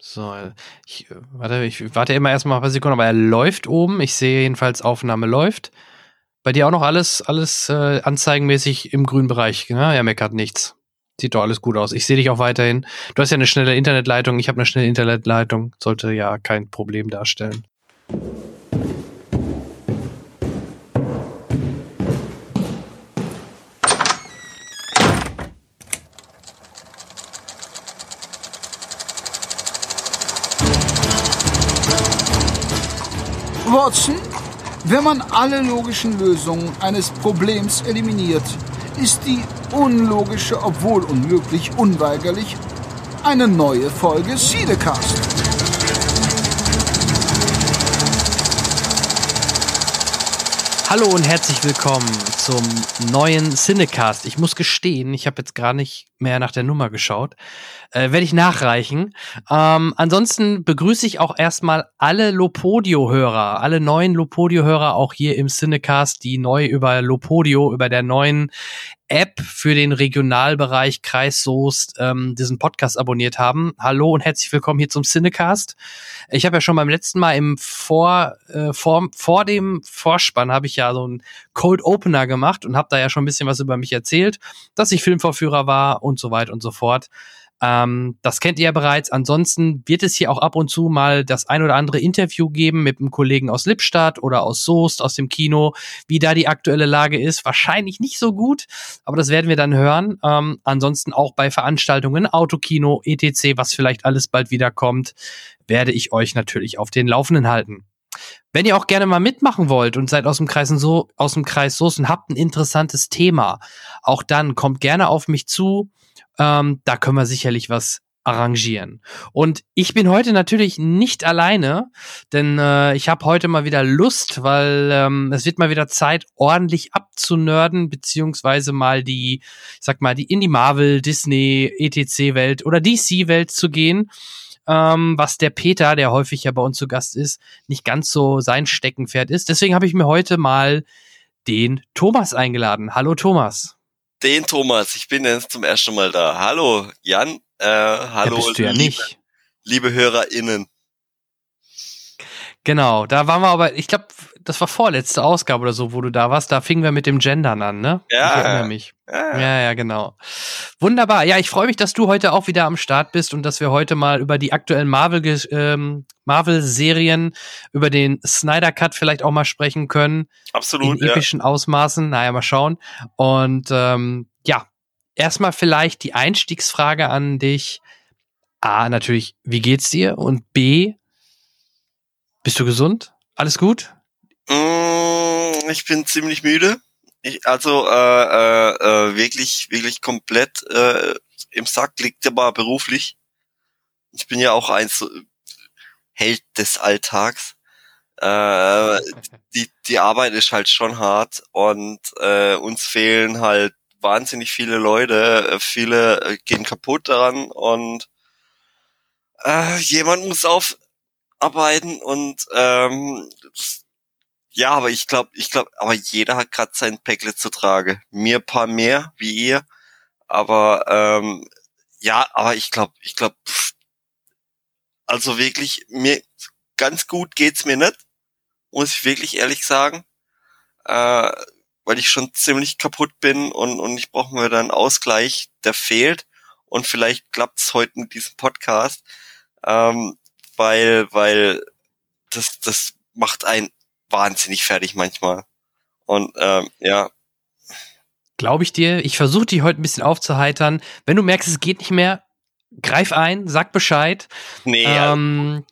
So, ich, warte, ich warte immer erstmal ein paar Sekunden, aber er läuft oben. Ich sehe jedenfalls, Aufnahme läuft. Bei dir auch noch alles, alles äh, anzeigenmäßig im grünen Bereich. Ne? Er meckert nichts. Sieht doch alles gut aus. Ich sehe dich auch weiterhin. Du hast ja eine schnelle Internetleitung. Ich habe eine schnelle Internetleitung. Sollte ja kein Problem darstellen. Wenn man alle logischen Lösungen eines Problems eliminiert, ist die unlogische, obwohl unmöglich, unweigerlich eine neue Folge Siedecast. Hallo und herzlich willkommen zum neuen Cinecast. Ich muss gestehen, ich habe jetzt gar nicht mehr nach der Nummer geschaut. Äh, Werde ich nachreichen. Ähm, ansonsten begrüße ich auch erstmal alle Lopodio-Hörer, alle neuen Lopodio-Hörer auch hier im Cinecast, die neu über Lopodio, über der neuen App für den Regionalbereich Kreis Soest ähm, diesen Podcast abonniert haben. Hallo und herzlich willkommen hier zum Cinecast. Ich habe ja schon beim letzten Mal im Vor, äh, vor, vor dem Vorspann habe ich ja so einen Cold Opener gemacht und habe da ja schon ein bisschen was über mich erzählt, dass ich Filmvorführer war und so weiter und so fort. Ähm, das kennt ihr ja bereits. Ansonsten wird es hier auch ab und zu mal das ein oder andere Interview geben mit einem Kollegen aus Lippstadt oder aus Soest, aus dem Kino, wie da die aktuelle Lage ist. Wahrscheinlich nicht so gut, aber das werden wir dann hören. Ähm, ansonsten auch bei Veranstaltungen, Autokino, etc., was vielleicht alles bald wieder kommt, werde ich euch natürlich auf den Laufenden halten. Wenn ihr auch gerne mal mitmachen wollt und seid aus dem Kreis so aus dem Kreis und habt ein interessantes Thema, auch dann kommt gerne auf mich zu. Ähm, da können wir sicherlich was arrangieren. Und ich bin heute natürlich nicht alleine, denn äh, ich habe heute mal wieder Lust, weil ähm, es wird mal wieder Zeit, ordentlich abzunörden, beziehungsweise mal die, ich sag mal, die in die Marvel, Disney, ETC-Welt oder DC-Welt zu gehen. Ähm, was der Peter, der häufig ja bei uns zu Gast ist, nicht ganz so sein Steckenpferd ist. Deswegen habe ich mir heute mal den Thomas eingeladen. Hallo Thomas den Thomas. Ich bin jetzt zum ersten Mal da. Hallo, Jan. Äh, hallo, ja, bist du ja liebe, nicht. liebe HörerInnen. Genau, da waren wir aber, ich glaube, das war vorletzte Ausgabe oder so, wo du da warst. Da fingen wir mit dem Gendern an, ne? Ja. Ich erinnere mich. Ja, Ja, ja, genau. Wunderbar. Ja, ich freue mich, dass du heute auch wieder am Start bist und dass wir heute mal über die aktuellen Marvel ähm, Marvel-Serien, über den Snyder Cut vielleicht auch mal sprechen können. absolut. in Ja. epischen Ausmaßen. Naja, mal schauen. Und ähm, ja, erstmal vielleicht die Einstiegsfrage an dich. A, natürlich, wie geht's dir? Und B, bist du gesund? Alles gut? Mm, ich bin ziemlich müde. Ich, also äh, äh, äh, wirklich, wirklich komplett äh, im Sack liegt aber beruflich. Ich bin ja auch ein Held des Alltags. Äh, die, die Arbeit ist halt schon hart und äh, uns fehlen halt wahnsinnig viele Leute. Viele äh, gehen kaputt daran und äh, jemand muss aufarbeiten und ähm, ja, aber ich glaube, ich glaube, aber jeder hat gerade sein Päckle zu tragen. Mir paar mehr wie ihr, aber ähm, ja, aber ich glaube, ich glaube, also wirklich mir ganz gut geht's mir nicht, muss ich wirklich ehrlich sagen, äh, weil ich schon ziemlich kaputt bin und und ich brauche mir dann einen Ausgleich, der fehlt. Und vielleicht klappt's heute mit diesem Podcast, ähm, weil weil das das macht einen wahnsinnig fertig manchmal. Und ähm, ja, Glaube ich dir. Ich versuche dich heute ein bisschen aufzuheitern. Wenn du merkst, es geht nicht mehr, greif ein, sag Bescheid. nee, Ähm,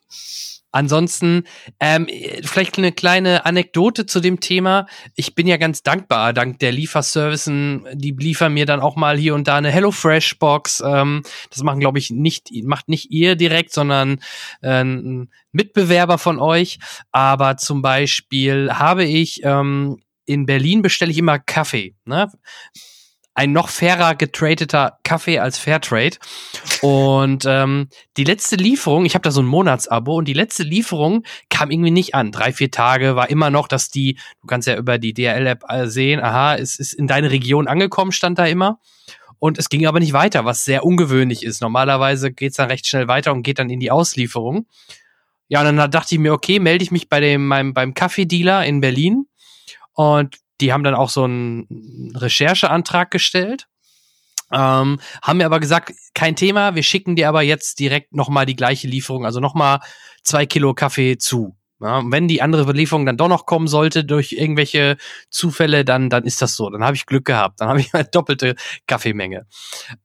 ansonsten, ähm, vielleicht eine kleine Anekdote zu dem Thema. Ich bin ja ganz dankbar, dank der Lieferservicen, die liefern mir dann auch mal hier und da eine HelloFresh-Box. Ähm, das machen, glaube ich, nicht, macht nicht ihr direkt, sondern äh, ein Mitbewerber von euch. Aber zum Beispiel habe ich ähm, in Berlin bestelle ich immer Kaffee. Ne? Ein noch fairer getradeter Kaffee als Fairtrade. Und ähm, die letzte Lieferung, ich habe da so ein Monatsabo und die letzte Lieferung kam irgendwie nicht an. Drei, vier Tage war immer noch, dass die, du kannst ja über die DRL-App sehen, aha, es ist in deine Region angekommen, stand da immer. Und es ging aber nicht weiter, was sehr ungewöhnlich ist. Normalerweise geht's dann recht schnell weiter und geht dann in die Auslieferung. Ja, und dann dachte ich mir, okay, melde ich mich bei dem, meinem, beim Kaffeedealer in Berlin. Und die haben dann auch so einen Rechercheantrag gestellt. Ähm, haben mir aber gesagt, kein Thema, wir schicken dir aber jetzt direkt nochmal die gleiche Lieferung, also nochmal zwei Kilo Kaffee zu. Ja, wenn die andere Lieferung dann doch noch kommen sollte durch irgendwelche Zufälle, dann, dann ist das so. Dann habe ich Glück gehabt. Dann habe ich eine doppelte Kaffeemenge.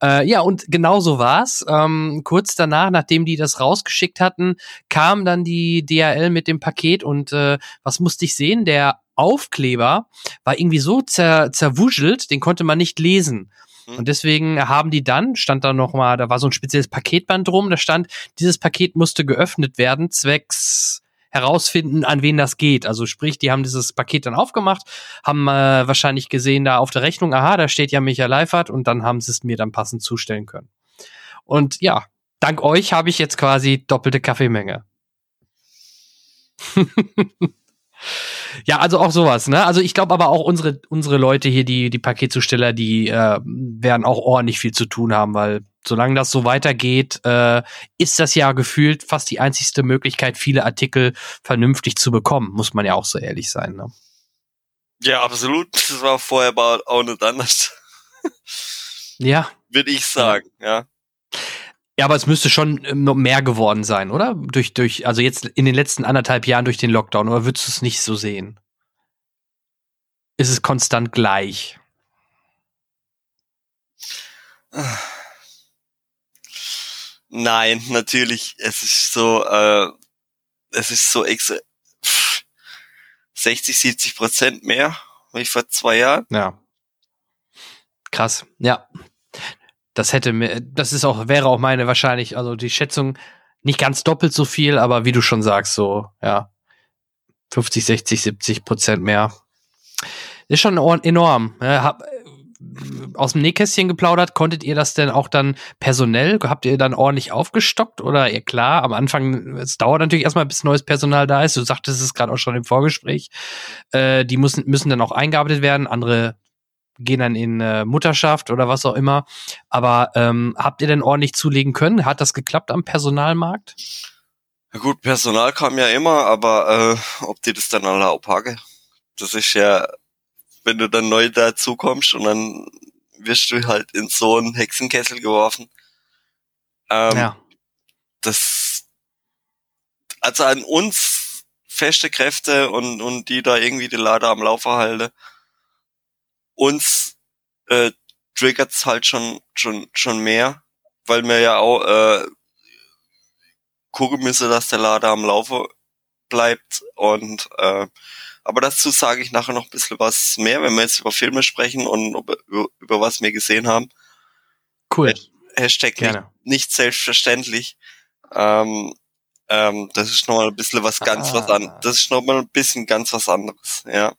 Äh, ja, und genau so war's. Ähm, kurz danach, nachdem die das rausgeschickt hatten, kam dann die DHL mit dem Paket und äh, was musste ich sehen? Der Aufkleber war irgendwie so zer zerwuschelt, den konnte man nicht lesen. Mhm. Und deswegen haben die dann, stand da nochmal, da war so ein spezielles Paketband drum, da stand, dieses Paket musste geöffnet werden, zwecks herausfinden, an wen das geht. Also sprich, die haben dieses Paket dann aufgemacht, haben äh, wahrscheinlich gesehen da auf der Rechnung, aha, da steht ja Michael Leifert und dann haben sie es mir dann passend zustellen können. Und ja, dank euch habe ich jetzt quasi doppelte Kaffeemenge. Ja, also auch sowas, ne? Also ich glaube aber auch unsere, unsere Leute hier, die, die Paketzusteller, die äh, werden auch ordentlich viel zu tun haben, weil solange das so weitergeht, äh, ist das ja gefühlt fast die einzigste Möglichkeit, viele Artikel vernünftig zu bekommen, muss man ja auch so ehrlich sein, ne? Ja, absolut. Das war vorher auch nicht anders. ja. Würde ich sagen, ja. Ja, aber es müsste schon ähm, noch mehr geworden sein, oder? Durch, durch, also jetzt in den letzten anderthalb Jahren durch den Lockdown, oder würdest du es nicht so sehen? Ist es konstant gleich? Nein, natürlich. Es ist so, äh, es ist so ex 60, 70 Prozent mehr wie vor zwei Jahren. Ja. Krass. Ja das hätte mir, das ist auch, wäre auch meine wahrscheinlich, also die Schätzung nicht ganz doppelt so viel, aber wie du schon sagst, so, ja, 50, 60, 70 Prozent mehr. Ist schon enorm. Ja, hab, aus dem Nähkästchen geplaudert, konntet ihr das denn auch dann personell, habt ihr dann ordentlich aufgestockt oder ihr klar, am Anfang, es dauert natürlich erstmal, bis neues Personal da ist, du sagtest es gerade auch schon im Vorgespräch, äh, die müssen, müssen dann auch eingearbeitet werden, andere gehen dann in äh, Mutterschaft oder was auch immer. Aber ähm, habt ihr denn ordentlich zulegen können? Hat das geklappt am Personalmarkt? Ja gut, Personal kam ja immer, aber äh, ob die das dann alle abhaken, das ist ja, wenn du dann neu dazu kommst und dann wirst du halt in so einen Hexenkessel geworfen. Ähm, ja. Das, also an uns feste Kräfte und, und die da irgendwie die Lader am Laufen halten, uns äh, triggert's halt schon schon schon mehr, weil wir ja auch äh, gucken müssen, dass der Lader am Laufe bleibt und äh, aber dazu sage ich nachher noch ein bisschen was mehr, wenn wir jetzt über Filme sprechen und über, über was wir gesehen haben. Cool. Hashtag Gerne. Nicht, nicht selbstverständlich. Ähm, ähm, das ist nochmal ein bisschen was ganz ah. was an. Das ist nochmal ein bisschen ganz was anderes, ja.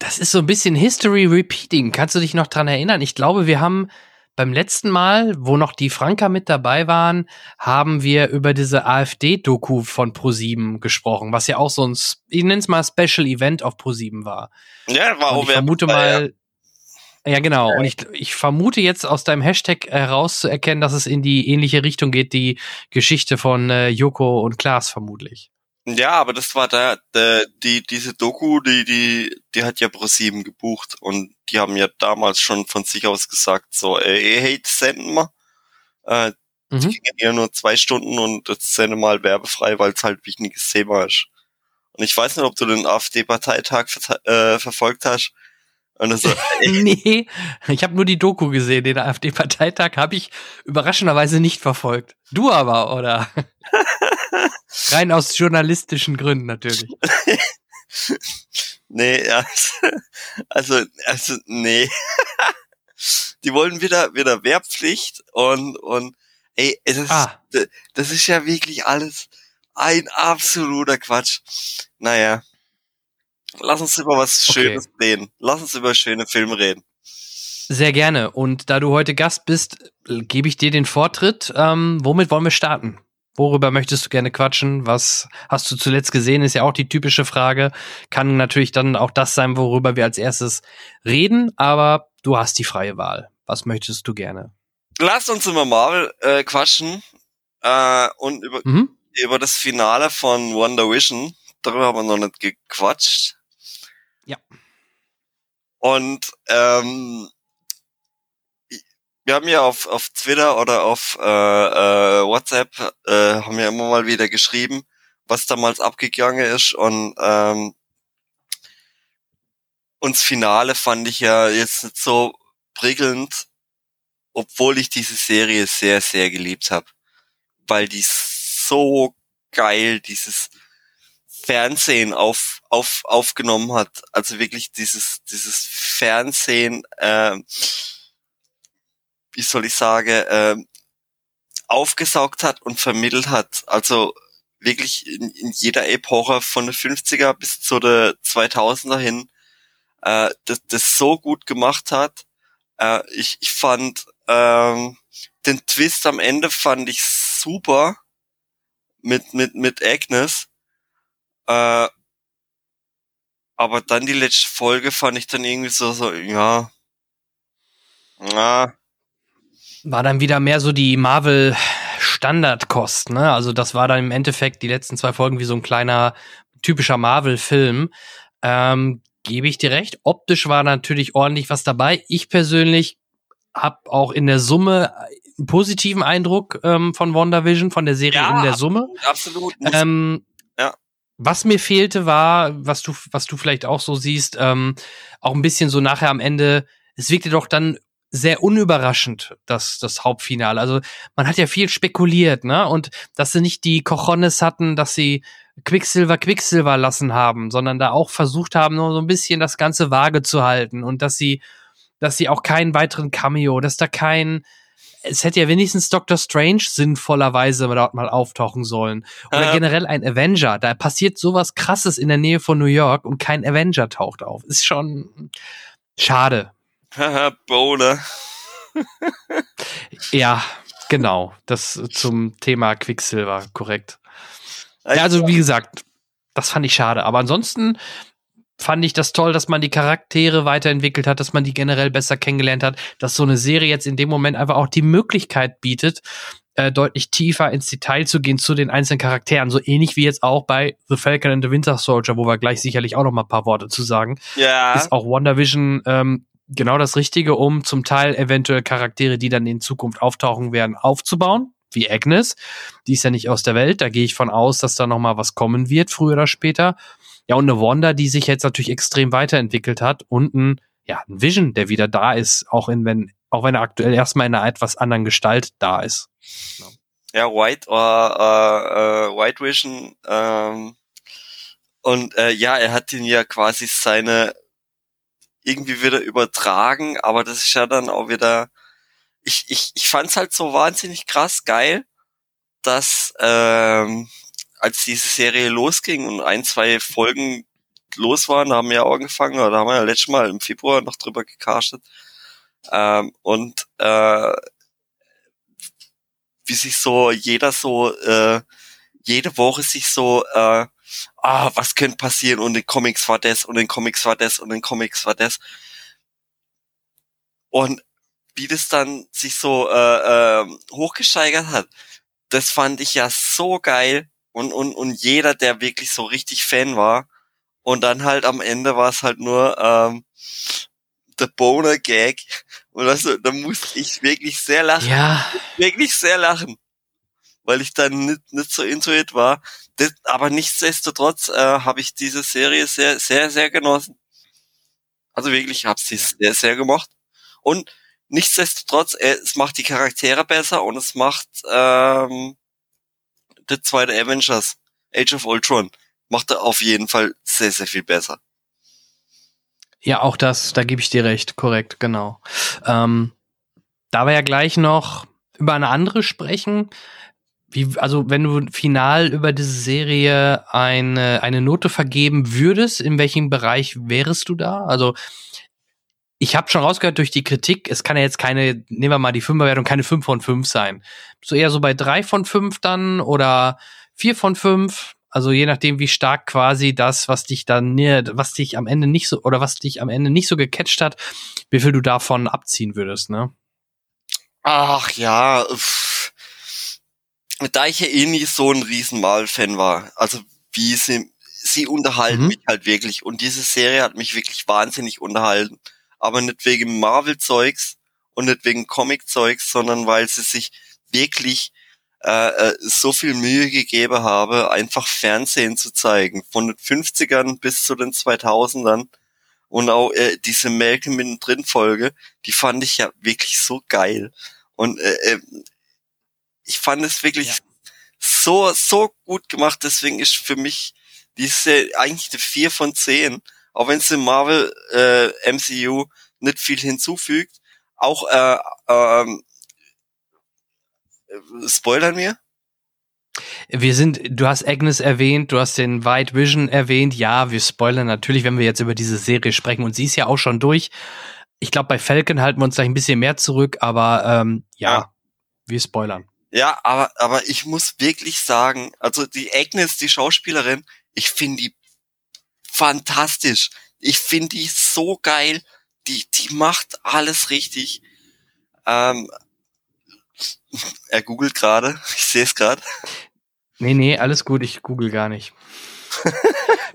Das ist so ein bisschen History Repeating. Kannst du dich noch dran erinnern? Ich glaube, wir haben beim letzten Mal, wo noch die Franka mit dabei waren, haben wir über diese AfD-Doku von ProSieben gesprochen, was ja auch so ein, ich nenne es mal Special Event auf ProSieben war. Ja, war auch Ich vermute mal, ja. genau. Und ich, ich vermute jetzt aus deinem Hashtag herauszuerkennen, dass es in die ähnliche Richtung geht, die Geschichte von äh, Joko und Klaas vermutlich. Ja, aber das war da, der, die, diese Doku, die, die, die hat ja ProSieben gebucht und die haben ja damals schon von sich aus gesagt, so, ey, hey, das senden wir. Äh, mhm. Die gingen ja nur zwei Stunden und das sende mal werbefrei, weil es halt wichtiges Thema ist. Und ich weiß nicht, ob du den AfD-Parteitag ver äh, verfolgt hast. Und so, nee, ich habe nur die Doku gesehen. Den AfD-Parteitag habe ich überraschenderweise nicht verfolgt. Du aber, oder? Rein aus journalistischen Gründen natürlich. nee, also, also, nee. Die wollen wieder, wieder Wehrpflicht und, und, ey, es ist, ah. das ist ja wirklich alles ein absoluter Quatsch. Naja. Lass uns über was Schönes okay. reden. Lass uns über schöne Filme reden. Sehr gerne. Und da du heute Gast bist, gebe ich dir den Vortritt. Ähm, womit wollen wir starten? Worüber möchtest du gerne quatschen? Was hast du zuletzt gesehen? Ist ja auch die typische Frage. Kann natürlich dann auch das sein, worüber wir als erstes reden, aber du hast die freie Wahl. Was möchtest du gerne? Lass uns über Marvel äh, quatschen äh, und über, mhm. über das Finale von Wonder Vision. Darüber haben wir noch nicht gequatscht. Ja. Und ähm, wir haben ja auf, auf Twitter oder auf äh, äh, WhatsApp äh, haben wir immer mal wieder geschrieben, was damals abgegangen ist und ähm, uns Finale fand ich ja jetzt nicht so prickelnd, obwohl ich diese Serie sehr, sehr geliebt habe. Weil die so geil dieses Fernsehen auf, auf, aufgenommen hat. Also wirklich dieses, dieses Fernsehen, äh, wie soll ich sagen, äh, aufgesaugt hat und vermittelt hat. Also wirklich in, in jeder Epoche von den 50er bis zu der 2000er hin, äh, das, das so gut gemacht hat. Äh, ich, ich fand ähm, den Twist am Ende fand ich super mit mit mit Agnes. Äh, aber dann die letzte Folge fand ich dann irgendwie so so ja. Ja, war dann wieder mehr so die Marvel Standardkost, ne? Also das war dann im Endeffekt die letzten zwei Folgen wie so ein kleiner typischer Marvel-Film. Ähm, Gebe ich dir recht. Optisch war natürlich ordentlich was dabei. Ich persönlich habe auch in der Summe einen positiven Eindruck ähm, von WandaVision, von der Serie ja, in der Summe. Absolut. Ähm. Was mir fehlte war, was du, was du vielleicht auch so siehst, ähm, auch ein bisschen so nachher am Ende, es wirkte doch dann sehr unüberraschend, das, das Hauptfinale. Also man hat ja viel spekuliert, ne? Und dass sie nicht die Cojones hatten, dass sie Quicksilver Quicksilver lassen haben, sondern da auch versucht haben, nur so ein bisschen das Ganze vage zu halten und dass sie, dass sie auch keinen weiteren Cameo, dass da kein, es hätte ja wenigstens Doctor Strange sinnvollerweise dort mal auftauchen sollen. Oder äh. generell ein Avenger. Da passiert sowas krasses in der Nähe von New York und kein Avenger taucht auf. Ist schon schade. Haha, Bowler. ja, genau. Das zum Thema Quicksilver, korrekt. Ja, also wie gesagt, das fand ich schade. Aber ansonsten fand ich das toll, dass man die Charaktere weiterentwickelt hat, dass man die generell besser kennengelernt hat, dass so eine Serie jetzt in dem Moment einfach auch die Möglichkeit bietet, äh, deutlich tiefer ins Detail zu gehen zu den einzelnen Charakteren. So ähnlich wie jetzt auch bei The Falcon and the Winter Soldier, wo wir gleich sicherlich auch noch mal ein paar Worte zu sagen. Ja. Ist auch WandaVision ähm, genau das Richtige, um zum Teil eventuell Charaktere, die dann in Zukunft auftauchen werden, aufzubauen, wie Agnes. Die ist ja nicht aus der Welt. Da gehe ich von aus, dass da noch mal was kommen wird, früher oder später. Ja, und eine Wanda, die sich jetzt natürlich extrem weiterentwickelt hat und ein, ja, ein Vision, der wieder da ist, auch in, wenn, auch wenn er aktuell erstmal in einer etwas anderen Gestalt da ist. Ja, White oder uh, uh, White Vision, ähm, und äh, ja, er hat ihn ja quasi seine irgendwie wieder übertragen, aber das ist ja dann auch wieder, ich, ich, ich fand's halt so wahnsinnig krass geil, dass ähm, als diese Serie losging und ein, zwei Folgen los waren, haben wir ja auch angefangen, oder haben wir ja letztes Mal im Februar noch drüber gecastet. Ähm, und äh, wie sich so jeder so äh, jede Woche sich so äh, ah, was könnte passieren und in Comics war das und in Comics war das und in Comics war das. Und wie das dann sich so äh, äh, hochgesteigert hat, das fand ich ja so geil und, und, und jeder, der wirklich so richtig Fan war und dann halt am Ende war es halt nur ähm, der Boner Gag und also, da musste ich wirklich sehr lachen. Ja. Wirklich sehr lachen. Weil ich dann nicht, nicht so intuit war das, aber nichtsdestotrotz äh, habe ich diese Serie sehr, sehr, sehr genossen. Also wirklich, ich habe sie sehr, sehr gemocht. Und nichtsdestotrotz, äh, es macht die Charaktere besser und es macht ähm, der zweite Avengers, Age of Ultron, macht er auf jeden Fall sehr, sehr viel besser. Ja, auch das, da gebe ich dir recht, korrekt, genau. Ähm, da wir ja gleich noch über eine andere sprechen, wie, also wenn du final über diese Serie eine, eine Note vergeben würdest, in welchem Bereich wärest du da? Also ich habe schon rausgehört durch die Kritik, es kann ja jetzt keine, nehmen wir mal die Fünferwertung, keine 5 von 5 sein. So eher so bei 3 von 5 dann oder 4 von 5. Also je nachdem, wie stark quasi das, was dich dann, was dich am Ende nicht so, oder was dich am Ende nicht so gecatcht hat, wie viel du davon abziehen würdest, ne? Ach ja, pff. da ich ja eh nie so ein Riesenmal-Fan war, also wie sie, sie unterhalten mhm. mich halt wirklich und diese Serie hat mich wirklich wahnsinnig unterhalten aber nicht wegen Marvel-Zeugs und nicht wegen Comic-Zeugs, sondern weil sie sich wirklich äh, äh so viel Mühe gegeben habe, einfach Fernsehen zu zeigen, von den 50ern bis zu den 2000ern. Und auch äh, diese Malcolm mittendrin Folge, die fand ich ja wirklich so geil. Und äh, äh, ich fand es wirklich ja. so, so gut gemacht. Deswegen ist für mich diese eigentlich eine 4 von 10 auch wenn es im Marvel äh, MCU nicht viel hinzufügt. Auch äh, ähm, äh, spoilern wir? Wir sind, du hast Agnes erwähnt, du hast den White Vision erwähnt. Ja, wir spoilern natürlich, wenn wir jetzt über diese Serie sprechen. Und sie ist ja auch schon durch. Ich glaube, bei Falcon halten wir uns gleich ein bisschen mehr zurück, aber ähm, ja, ja, wir spoilern. Ja, aber, aber ich muss wirklich sagen, also die Agnes, die Schauspielerin, ich finde die fantastisch. Ich finde die so geil. Die, die macht alles richtig. Ähm, er googelt gerade. Ich sehe es gerade. Nee, nee, alles gut. Ich google gar nicht.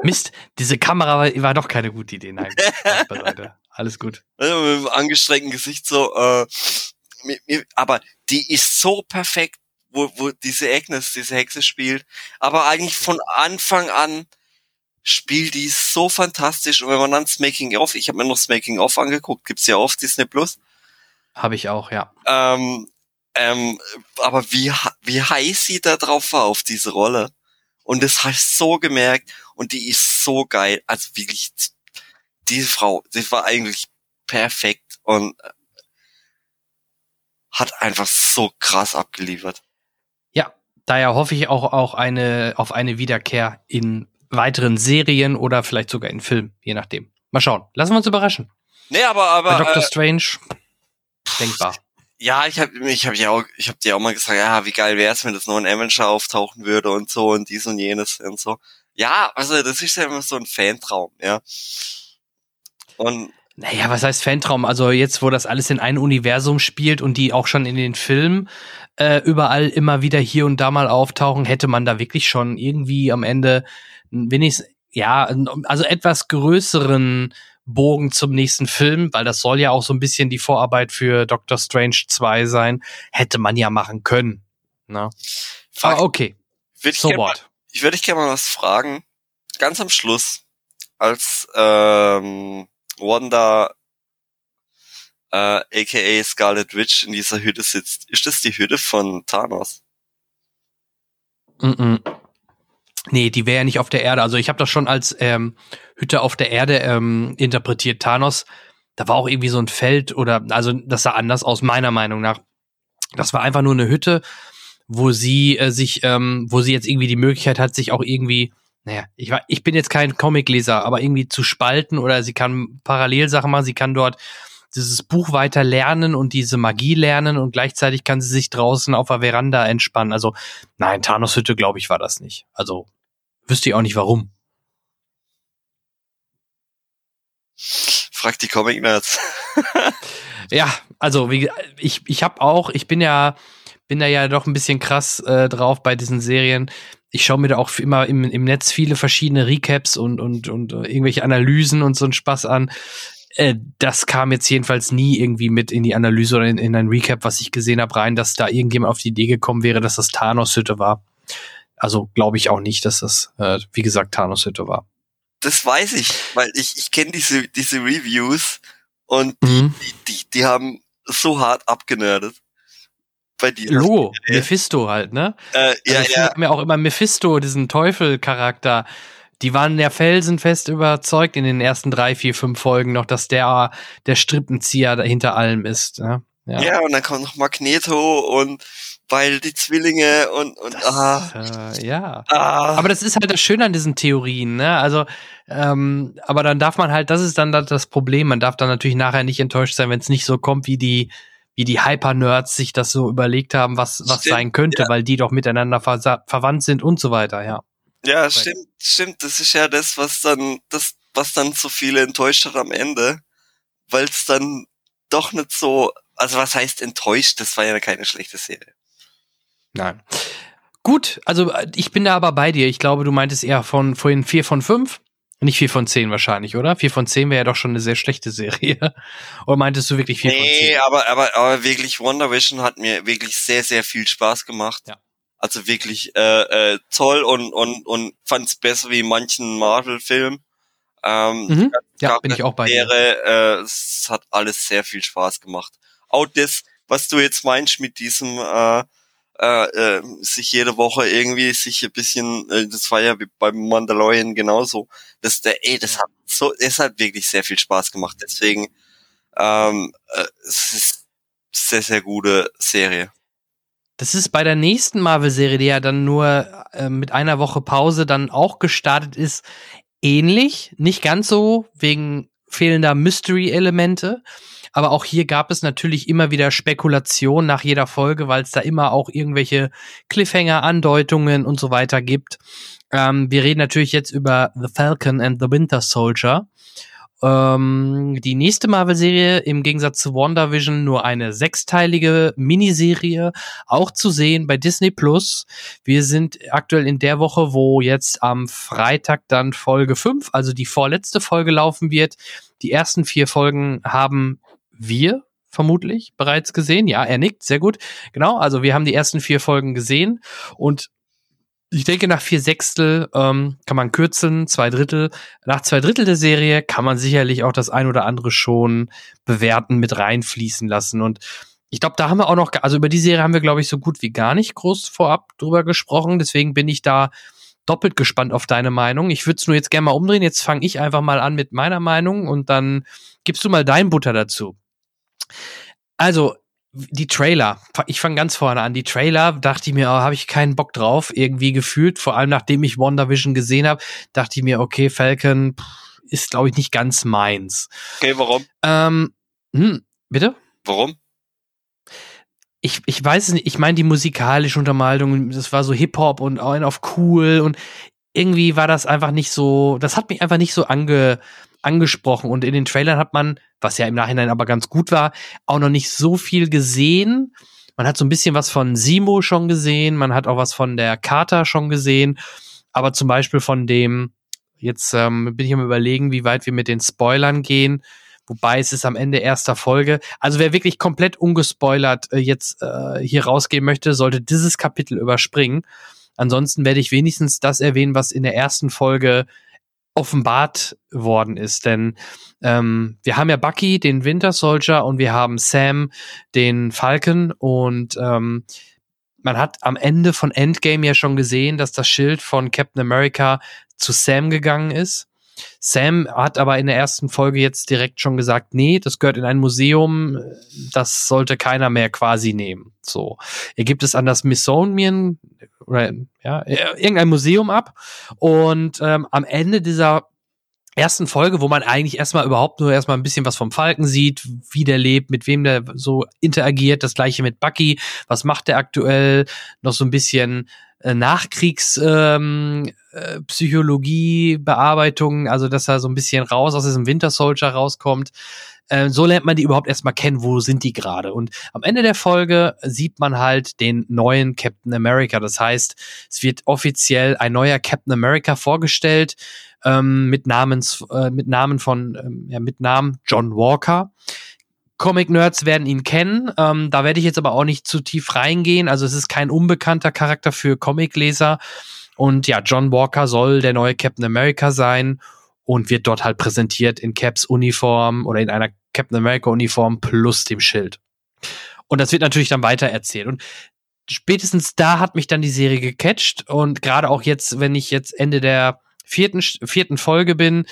Mist, diese Kamera war, war, doch keine gute Idee. Nein, alles gut. Also mit einem angestrengten Gesicht so. Äh, aber die ist so perfekt, wo, wo diese Agnes, diese Hexe spielt. Aber eigentlich von Anfang an spielt die so fantastisch. Und wenn man dann das Making-of, ich habe mir noch das Making-of angeguckt, gibt's ja auf Disney Plus. Habe ich auch, ja. Ähm, ähm, aber wie, wie heiß sie da drauf war auf diese Rolle. Und das hast ich so gemerkt. Und die ist so geil. Also wirklich, diese Frau, die war eigentlich perfekt und äh, hat einfach so krass abgeliefert. Ja, daher hoffe ich auch, auch eine, auf eine Wiederkehr in weiteren Serien oder vielleicht sogar in Filmen, je nachdem. Mal schauen. Lassen wir uns überraschen. Nee, aber aber Bei Doctor äh, Strange denkbar. Ja, ich habe ich hab ja auch ich habe dir auch mal gesagt, ja, wie geil wäre es, wenn das noch ein Avenger auftauchen würde und so und dies und jenes und so. Ja, also das ist ja immer so ein Fantraum, ja. Und naja, was heißt Fantraum? Also jetzt, wo das alles in ein Universum spielt und die auch schon in den Filmen äh, überall immer wieder hier und da mal auftauchen, hätte man da wirklich schon irgendwie am Ende wenigstens, ja, also etwas größeren Bogen zum nächsten Film, weil das soll ja auch so ein bisschen die Vorarbeit für Doctor Strange 2 sein, hätte man ja machen können. Na? Frag, ah, okay. Würd so what? ich würde dich gerne mal was fragen. Ganz am Schluss, als ähm, Wanda äh, aka Scarlet Witch in dieser Hütte sitzt, ist das die Hütte von Thanos? Mm, -mm. Nee, die wäre ja nicht auf der Erde. Also ich habe das schon als ähm, Hütte auf der Erde ähm, interpretiert. Thanos, da war auch irgendwie so ein Feld oder, also das sah anders aus, meiner Meinung nach. Das war einfach nur eine Hütte, wo sie äh, sich, ähm, wo sie jetzt irgendwie die Möglichkeit hat, sich auch irgendwie, naja, ich, war, ich bin jetzt kein Comicleser, aber irgendwie zu spalten oder sie kann Parallelsachen machen, sie kann dort dieses Buch weiter lernen und diese Magie lernen und gleichzeitig kann sie sich draußen auf der Veranda entspannen. Also nein, Thanos Hütte, glaube ich, war das nicht. Also wüsste ich auch nicht warum. Frag die Comic Nerds. ja, also wie, ich ich habe auch, ich bin ja bin da ja doch ein bisschen krass äh, drauf bei diesen Serien. Ich schaue mir da auch immer im, im Netz viele verschiedene Recaps und und und äh, irgendwelche Analysen und so einen Spaß an. Äh, das kam jetzt jedenfalls nie irgendwie mit in die Analyse oder in, in ein Recap, was ich gesehen habe, rein, dass da irgendjemand auf die Idee gekommen wäre, dass das Thanos-Hütte war. Also glaube ich auch nicht, dass das, äh, wie gesagt, Thanos-Hütte war. Das weiß ich, weil ich, ich kenne diese, diese Reviews und die, mhm. die, die, die haben so hart abgenördet. Bei dir. Logo, Mephisto halt, ne? Äh, ja, also ja. mir auch immer Mephisto, diesen Teufel-Charakter die waren ja felsenfest überzeugt in den ersten drei, vier, fünf Folgen noch, dass der der Strippenzieher hinter allem ist. Ja, ja. ja und dann kommt noch Magneto und weil die Zwillinge und, und Das, ah, äh, ja. ah. Aber das ist halt das Schöne an diesen Theorien, ne? Also, ähm, aber dann darf man halt, das ist dann das- das Problem. Man darf dann natürlich nachher nicht enttäuscht sein, wenn es nicht so kommt, wie die, wie die Hyper-Nerds sich das so überlegt haben, was, was Stimmt, sein könnte, weil die doch miteinander versa- verwandt sind und so weiter, ja. Ja, stimmt, stimmt. Das ist ja das, was dann, das, was dann so viele enttäuscht hat am Ende, weil es dann doch nicht so, also was heißt enttäuscht? Das war ja keine schlechte Serie. Nein. Gut, also äh, ich bin da aber bei dir. Ich glaube, du meintest eher von vorhin vier von fünf. Nicht vier von zehn wahrscheinlich, oder? Vier von zehn wäre ja doch schon eine sehr schlechte Serie. Oder meintest du wirklich vier von Nee, zehn? aber, aber, aber wirklich, Wonder Vision hat mir wirklich sehr, sehr viel Spaß gemacht. Ja. Also wirklich äh, äh, toll und, und, und fand's besser wie manchen Marvel-Film. Ähm, Mhm. Ja, bin ich auch bei dir. Äh, es hat alles sehr viel Spaß gemacht. Auch das, was du jetzt meinst mit diesem äh, äh, äh, sich jede Woche irgendwie sich ein bisschen, äh, das war ja wie beim Mandalorian genauso. Das, der, ey, das hat so, es hat wirklich sehr viel Spaß gemacht. Deswegen, ähm, äh, es ist sehr, sehr gute Serie. Das ist bei der nächsten Marvel-Serie, die ja dann nur äh, mit einer Woche Pause dann auch gestartet ist, ähnlich. Nicht ganz so, wegen fehlender Mystery-Elemente. Aber auch hier gab es natürlich immer wieder Spekulation nach jeder Folge, weil es da immer auch irgendwelche Cliffhanger, Andeutungen und so weiter gibt. Ähm, wir reden natürlich jetzt über The Falcon and the Winter Soldier. Ähm, die nächste Marvel-Serie im Gegensatz zu WandaVision nur eine sechsteilige Miniserie, auch zu sehen bei Disney Plus. Wir sind aktuell in der Woche, wo jetzt am Freitag dann Folge 5, also die vorletzte Folge laufen wird. Die ersten vier Folgen haben wir vermutlich bereits gesehen. Ja, er nickt, sehr gut. Genau, also wir haben die ersten vier Folgen gesehen und ich denke, nach vier Sechstel ähm, kann man kürzen, zwei Drittel. Nach zwei Drittel der Serie kann man sicherlich auch das ein oder andere schon bewerten, mit reinfließen lassen. Und ich glaube, da haben wir auch noch, also über die Serie haben wir, glaube ich, so gut wie gar nicht groß vorab drüber gesprochen. Deswegen bin ich da doppelt gespannt auf deine Meinung. Ich würde es nur jetzt gerne mal umdrehen. Jetzt fange ich einfach mal an mit meiner Meinung und dann gibst du mal dein Butter dazu. Also, die Trailer, ich fange ganz vorne an. Die Trailer dachte ich mir, oh, habe ich keinen Bock drauf, irgendwie gefühlt. Vor allem nachdem ich WandaVision gesehen habe, dachte ich mir, okay, Falcon pff, ist, glaube ich, nicht ganz meins. Okay, warum? Ähm, hm, bitte? Warum? Ich, ich weiß es nicht, ich meine die musikalische Untermalung, das war so Hip-Hop und auf cool und irgendwie war das einfach nicht so, das hat mich einfach nicht so ange, angesprochen und in den Trailern hat man, was ja im Nachhinein aber ganz gut war, auch noch nicht so viel gesehen. Man hat so ein bisschen was von Simo schon gesehen, man hat auch was von der Carter schon gesehen, aber zum Beispiel von dem, jetzt ähm, bin ich am überlegen, wie weit wir mit den Spoilern gehen, wobei es ist am Ende erster Folge. Also wer wirklich komplett ungespoilert äh, jetzt äh, hier rausgehen möchte, sollte dieses Kapitel überspringen. Ansonsten werde ich wenigstens das erwähnen, was in der ersten Folge offenbart worden ist. Denn ähm, wir haben ja Bucky, den Winter Soldier, und wir haben Sam, den Falcon. Und ähm, man hat am Ende von Endgame ja schon gesehen, dass das Schild von Captain America zu Sam gegangen ist. Sam hat aber in der ersten Folge jetzt direkt schon gesagt, nee, das gehört in ein Museum, das sollte keiner mehr quasi nehmen. So, er gibt es an das Smithsonian ja, irgendein Museum ab. Und ähm, am Ende dieser ersten Folge, wo man eigentlich erstmal überhaupt nur erstmal ein bisschen was vom Falken sieht, wie der lebt, mit wem der so interagiert, das gleiche mit Bucky, was macht der aktuell, noch so ein bisschen äh, Nachkriegs ähm, äh, also dass er so ein bisschen raus aus diesem Winter Soldier rauskommt. Äh, so lernt man die überhaupt erstmal kennen, wo sind die gerade. Und am Ende der Folge sieht man halt den neuen Captain America. Das heißt, es wird offiziell ein neuer Captain America vorgestellt ähm, mit Namens äh, mit Namen von ähm, ja mit Namen John Walker. Comic-Nerds werden ihn kennen. Ähm, da werde ich jetzt aber auch nicht zu tief reingehen. Also es ist kein unbekannter Charakter für Comic-Leser. Und ja, John Walker soll der neue Captain America sein und wird dort halt präsentiert in Caps Uniform oder in einer Captain America Uniform plus dem Schild. Und das wird natürlich dann weiter erzählt. Und spätestens da hat mich dann die Serie gecatcht. Und gerade auch jetzt, wenn ich jetzt Ende der vierten, vierten Folge bin,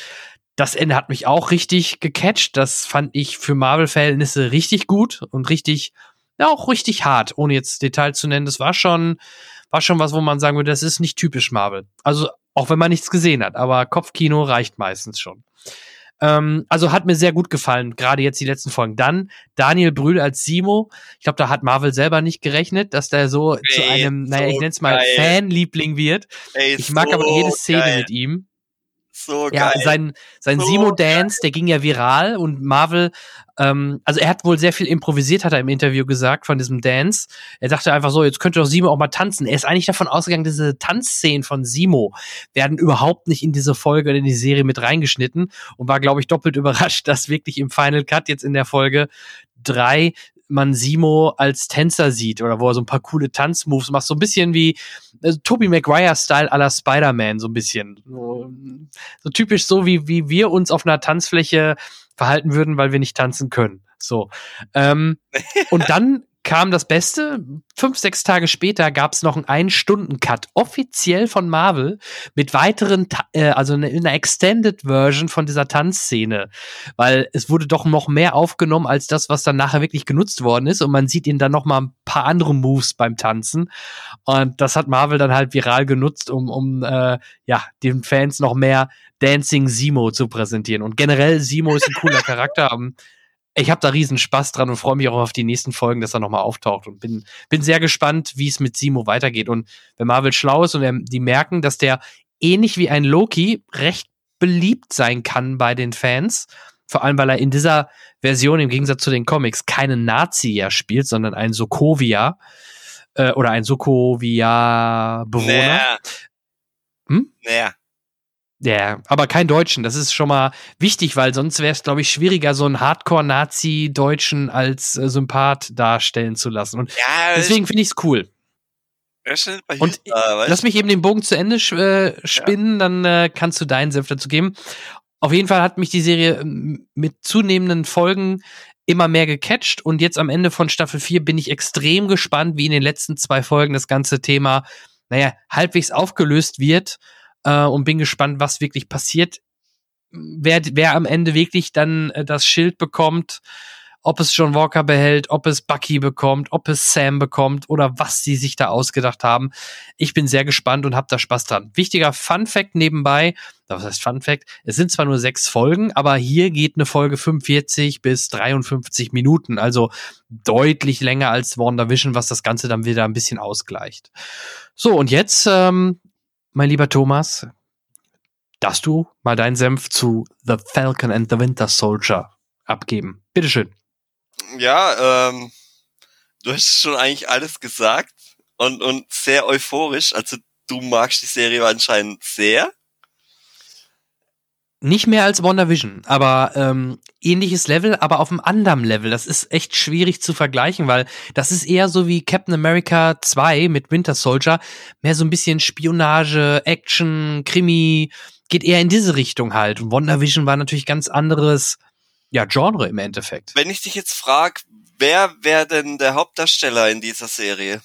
das Ende hat mich auch richtig gecatcht. Das fand ich für Marvel-Verhältnisse richtig gut und richtig ja auch richtig hart, ohne jetzt Detail zu nennen. Das war schon, war schon was, wo man sagen würde, das ist nicht typisch Marvel. Also auch wenn man nichts gesehen hat, aber Kopfkino reicht meistens schon. Ähm, also hat mir sehr gut gefallen, gerade jetzt die letzten Folgen. Dann Daniel Brühl als Simo. Ich glaube, da hat Marvel selber nicht gerechnet, dass der so Ey, zu einem, naja, ich nenne es mal Fanliebling wird. Ey, ich mag so aber jede Szene geil. mit ihm. So ja, geil. sein, sein so Simo-Dance, der ging ja viral und Marvel, ähm, also er hat wohl sehr viel improvisiert, hat er im Interview gesagt, von diesem Dance. Er dachte einfach so, jetzt könnte doch Simo auch mal tanzen. Er ist eigentlich davon ausgegangen, diese Tanzszenen von Simo werden überhaupt nicht in diese Folge oder in die Serie mit reingeschnitten und war, glaube ich, doppelt überrascht, dass wirklich im Final Cut jetzt in der Folge drei man Simo als Tänzer sieht oder wo er so ein paar coole Tanzmoves macht. So ein bisschen wie äh, Tobey Maguire-Style aller Spider-Man, so ein bisschen. So, so, typisch so, wie, wie wir uns auf einer Tanzfläche verhalten würden, weil wir nicht tanzen können. So. Ähm, und dann kam das Beste. Fünf, sechs Tage später gab es noch einen Ein-Stunden-Cut, offiziell von Marvel, mit weiteren, äh, also in einer Extended Version von dieser Tanzszene. Weil es wurde doch noch mehr aufgenommen als das, was dann nachher wirklich genutzt worden ist. Und man sieht ihn dann noch mal ein paar andere Moves beim Tanzen. Und das hat Marvel dann halt viral genutzt, um, um äh, ja, den Fans noch mehr Dancing Simo zu präsentieren. Und generell, Simo ist ein cooler Charakter ich habe da riesen Spaß dran und freue mich auch auf die nächsten Folgen, dass er nochmal auftaucht und bin, bin sehr gespannt, wie es mit Simo weitergeht. Und wenn Marvel schlau ist und er, die merken, dass der ähnlich wie ein Loki recht beliebt sein kann bei den Fans, vor allem weil er in dieser Version im Gegensatz zu den Comics keinen Nazi ja spielt, sondern ein Sokovia äh, oder ein Sokovia-Bewohner. Naja. Hm? Naja. Ja, aber kein Deutschen. Das ist schon mal wichtig, weil sonst wäre es, glaube ich, schwieriger, so einen Hardcore-Nazi-Deutschen als äh, Sympath darstellen zu lassen. Und ja, deswegen finde ich es cool. Und da, lass mich eben den Bogen zu Ende äh, spinnen, ja. dann äh, kannst du deinen Senf dazu geben. Auf jeden Fall hat mich die Serie ähm, mit zunehmenden Folgen immer mehr gecatcht und jetzt am Ende von Staffel 4 bin ich extrem gespannt, wie in den letzten zwei Folgen das ganze Thema, naja, halbwegs aufgelöst wird äh, und bin gespannt, was wirklich passiert. Wer, wer am Ende wirklich dann äh, das Schild bekommt, ob es John Walker behält, ob es Bucky bekommt, ob es Sam bekommt oder was sie sich da ausgedacht haben. Ich bin sehr gespannt und habe da Spaß dran. Wichtiger Fun Fact nebenbei, was heißt Fun Fact? Es sind zwar nur sechs Folgen, aber hier geht eine Folge 45 bis 53 Minuten, also deutlich länger als WandaVision, was das Ganze dann wieder ein bisschen ausgleicht. So, und jetzt ähm, mein lieber Thomas, darfst du mal deinen Senf zu The Falcon and the Winter Soldier abgeben. Bitteschön. Ja, ähm, du hast schon eigentlich alles gesagt und, und sehr euphorisch. Also du magst die Serie anscheinend sehr. Nicht mehr als WandaVision, aber ähm, ähnliches Level, aber auf einem anderen Level. Das ist echt schwierig zu vergleichen, weil das ist eher so wie Captain America 2 mit Winter Soldier. Mehr so ein bisschen Spionage, Action, Krimi, geht eher in diese Richtung halt. Und WandaVision war natürlich ganz anderes, ja, Genre im Endeffekt. Wenn ich dich jetzt frag, wer wäre denn der Hauptdarsteller in dieser Serie?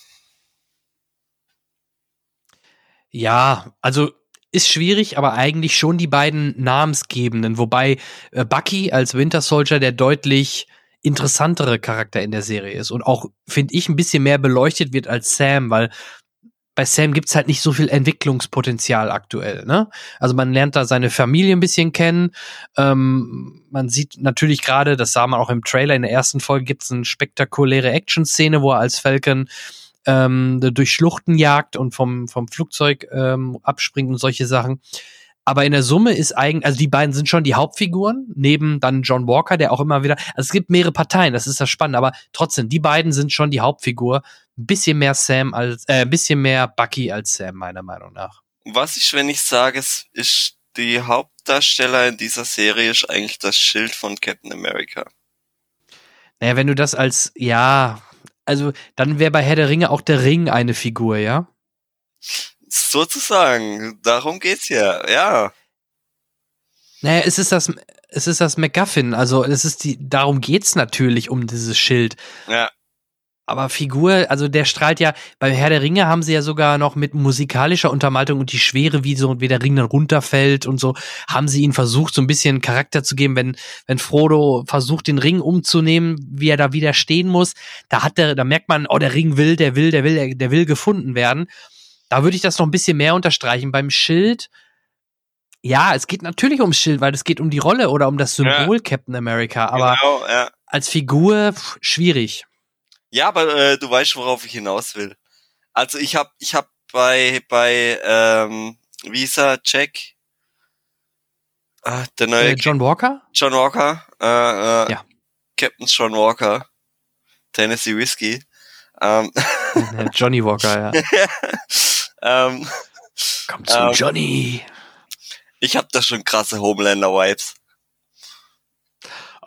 Ja, also ist schwierig, aber eigentlich schon die beiden Namensgebenden, wobei äh, Bucky als Winter Soldier der deutlich interessantere Charakter in der Serie ist und auch, finde ich, ein bisschen mehr beleuchtet wird als Sam, weil bei Sam gibt's halt nicht so viel Entwicklungspotenzial aktuell. Ne? Also man lernt da seine Familie ein bisschen kennen. Ähm, man sieht natürlich gerade, das sah man auch im Trailer, in der ersten Folge gibt's eine spektakuläre Action-Szene, wo er als Falcon ähm, durch Schluchten jagt und vom, vom Flugzeug ähm, abspringt und solche Sachen. Aber in der Summe ist eigentlich, also die beiden sind schon die Hauptfiguren, neben dann John Walker, der auch immer wieder, also es gibt mehrere Parteien, das ist das Spannende, aber trotzdem, die beiden sind schon die Hauptfigur. Ein bisschen mehr Sam als, äh, ein bisschen mehr Bucky als Sam, meiner Meinung nach. Was ich, wenn ich sage, es ist die Hauptdarsteller in dieser Serie ist eigentlich das Schild von Captain America. Naja, wenn du das als, ja, also dann wäre bei Herr der Ringe auch der Ring eine Figur, ja? Sozusagen, darum geht's ja, ja. Naja, es ist das, es ist das MacGuffin, also es ist die, darum geht's natürlich um dieses Schild. Ja. Aber Figur, also der strahlt ja, beim Herr der Ringe haben sie ja sogar noch mit musikalischer Untermaltung und die Schwere, wie so, wie der Ring dann runterfällt und so, haben sie ihn versucht, so ein bisschen Charakter zu geben, wenn, wenn Frodo versucht, den Ring umzunehmen, wie er da wieder stehen muss, da hat der, da merkt man, oh, der Ring will, der will, der will, der, der will gefunden werden. Da würde ich das noch ein bisschen mehr unterstreichen. Beim Schild, ja, es geht natürlich ums Schild, weil es geht um die Rolle oder um das Symbol ja. Captain America, aber genau, ja. als Figur pff, schwierig. Ja, aber äh, du weißt, worauf ich hinaus will. Also ich hab, ich hab bei bei ähm, Visa Check äh, der neue äh, John Walker. John Walker, äh, äh, Ja. Captain John Walker, Tennessee Whiskey. Ähm, Johnny Walker, ja. ähm, Komm zu Ähm, Johnny. ich hab da schon krasse Homelander-Vibes.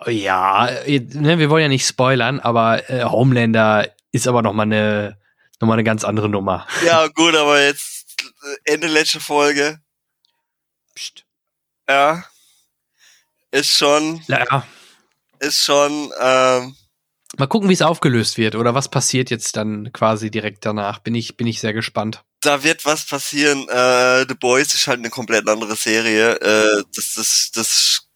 Ja, äh, ne, wir wollen ja nicht spoilern, aber äh, Homelander ist aber noch mal eine noch mal eine ganz andere Nummer. Ja, gut, aber jetzt äh, Ende letzte Folge, Psst. ja, ist schon, Ja, ist schon, ähm, mal gucken, wie es aufgelöst wird oder was passiert jetzt dann quasi direkt danach. Bin ich bin ich sehr gespannt. da wird was passieren. Äh, The Boys ist halt eine komplett andere Serie. Äh, das, das, das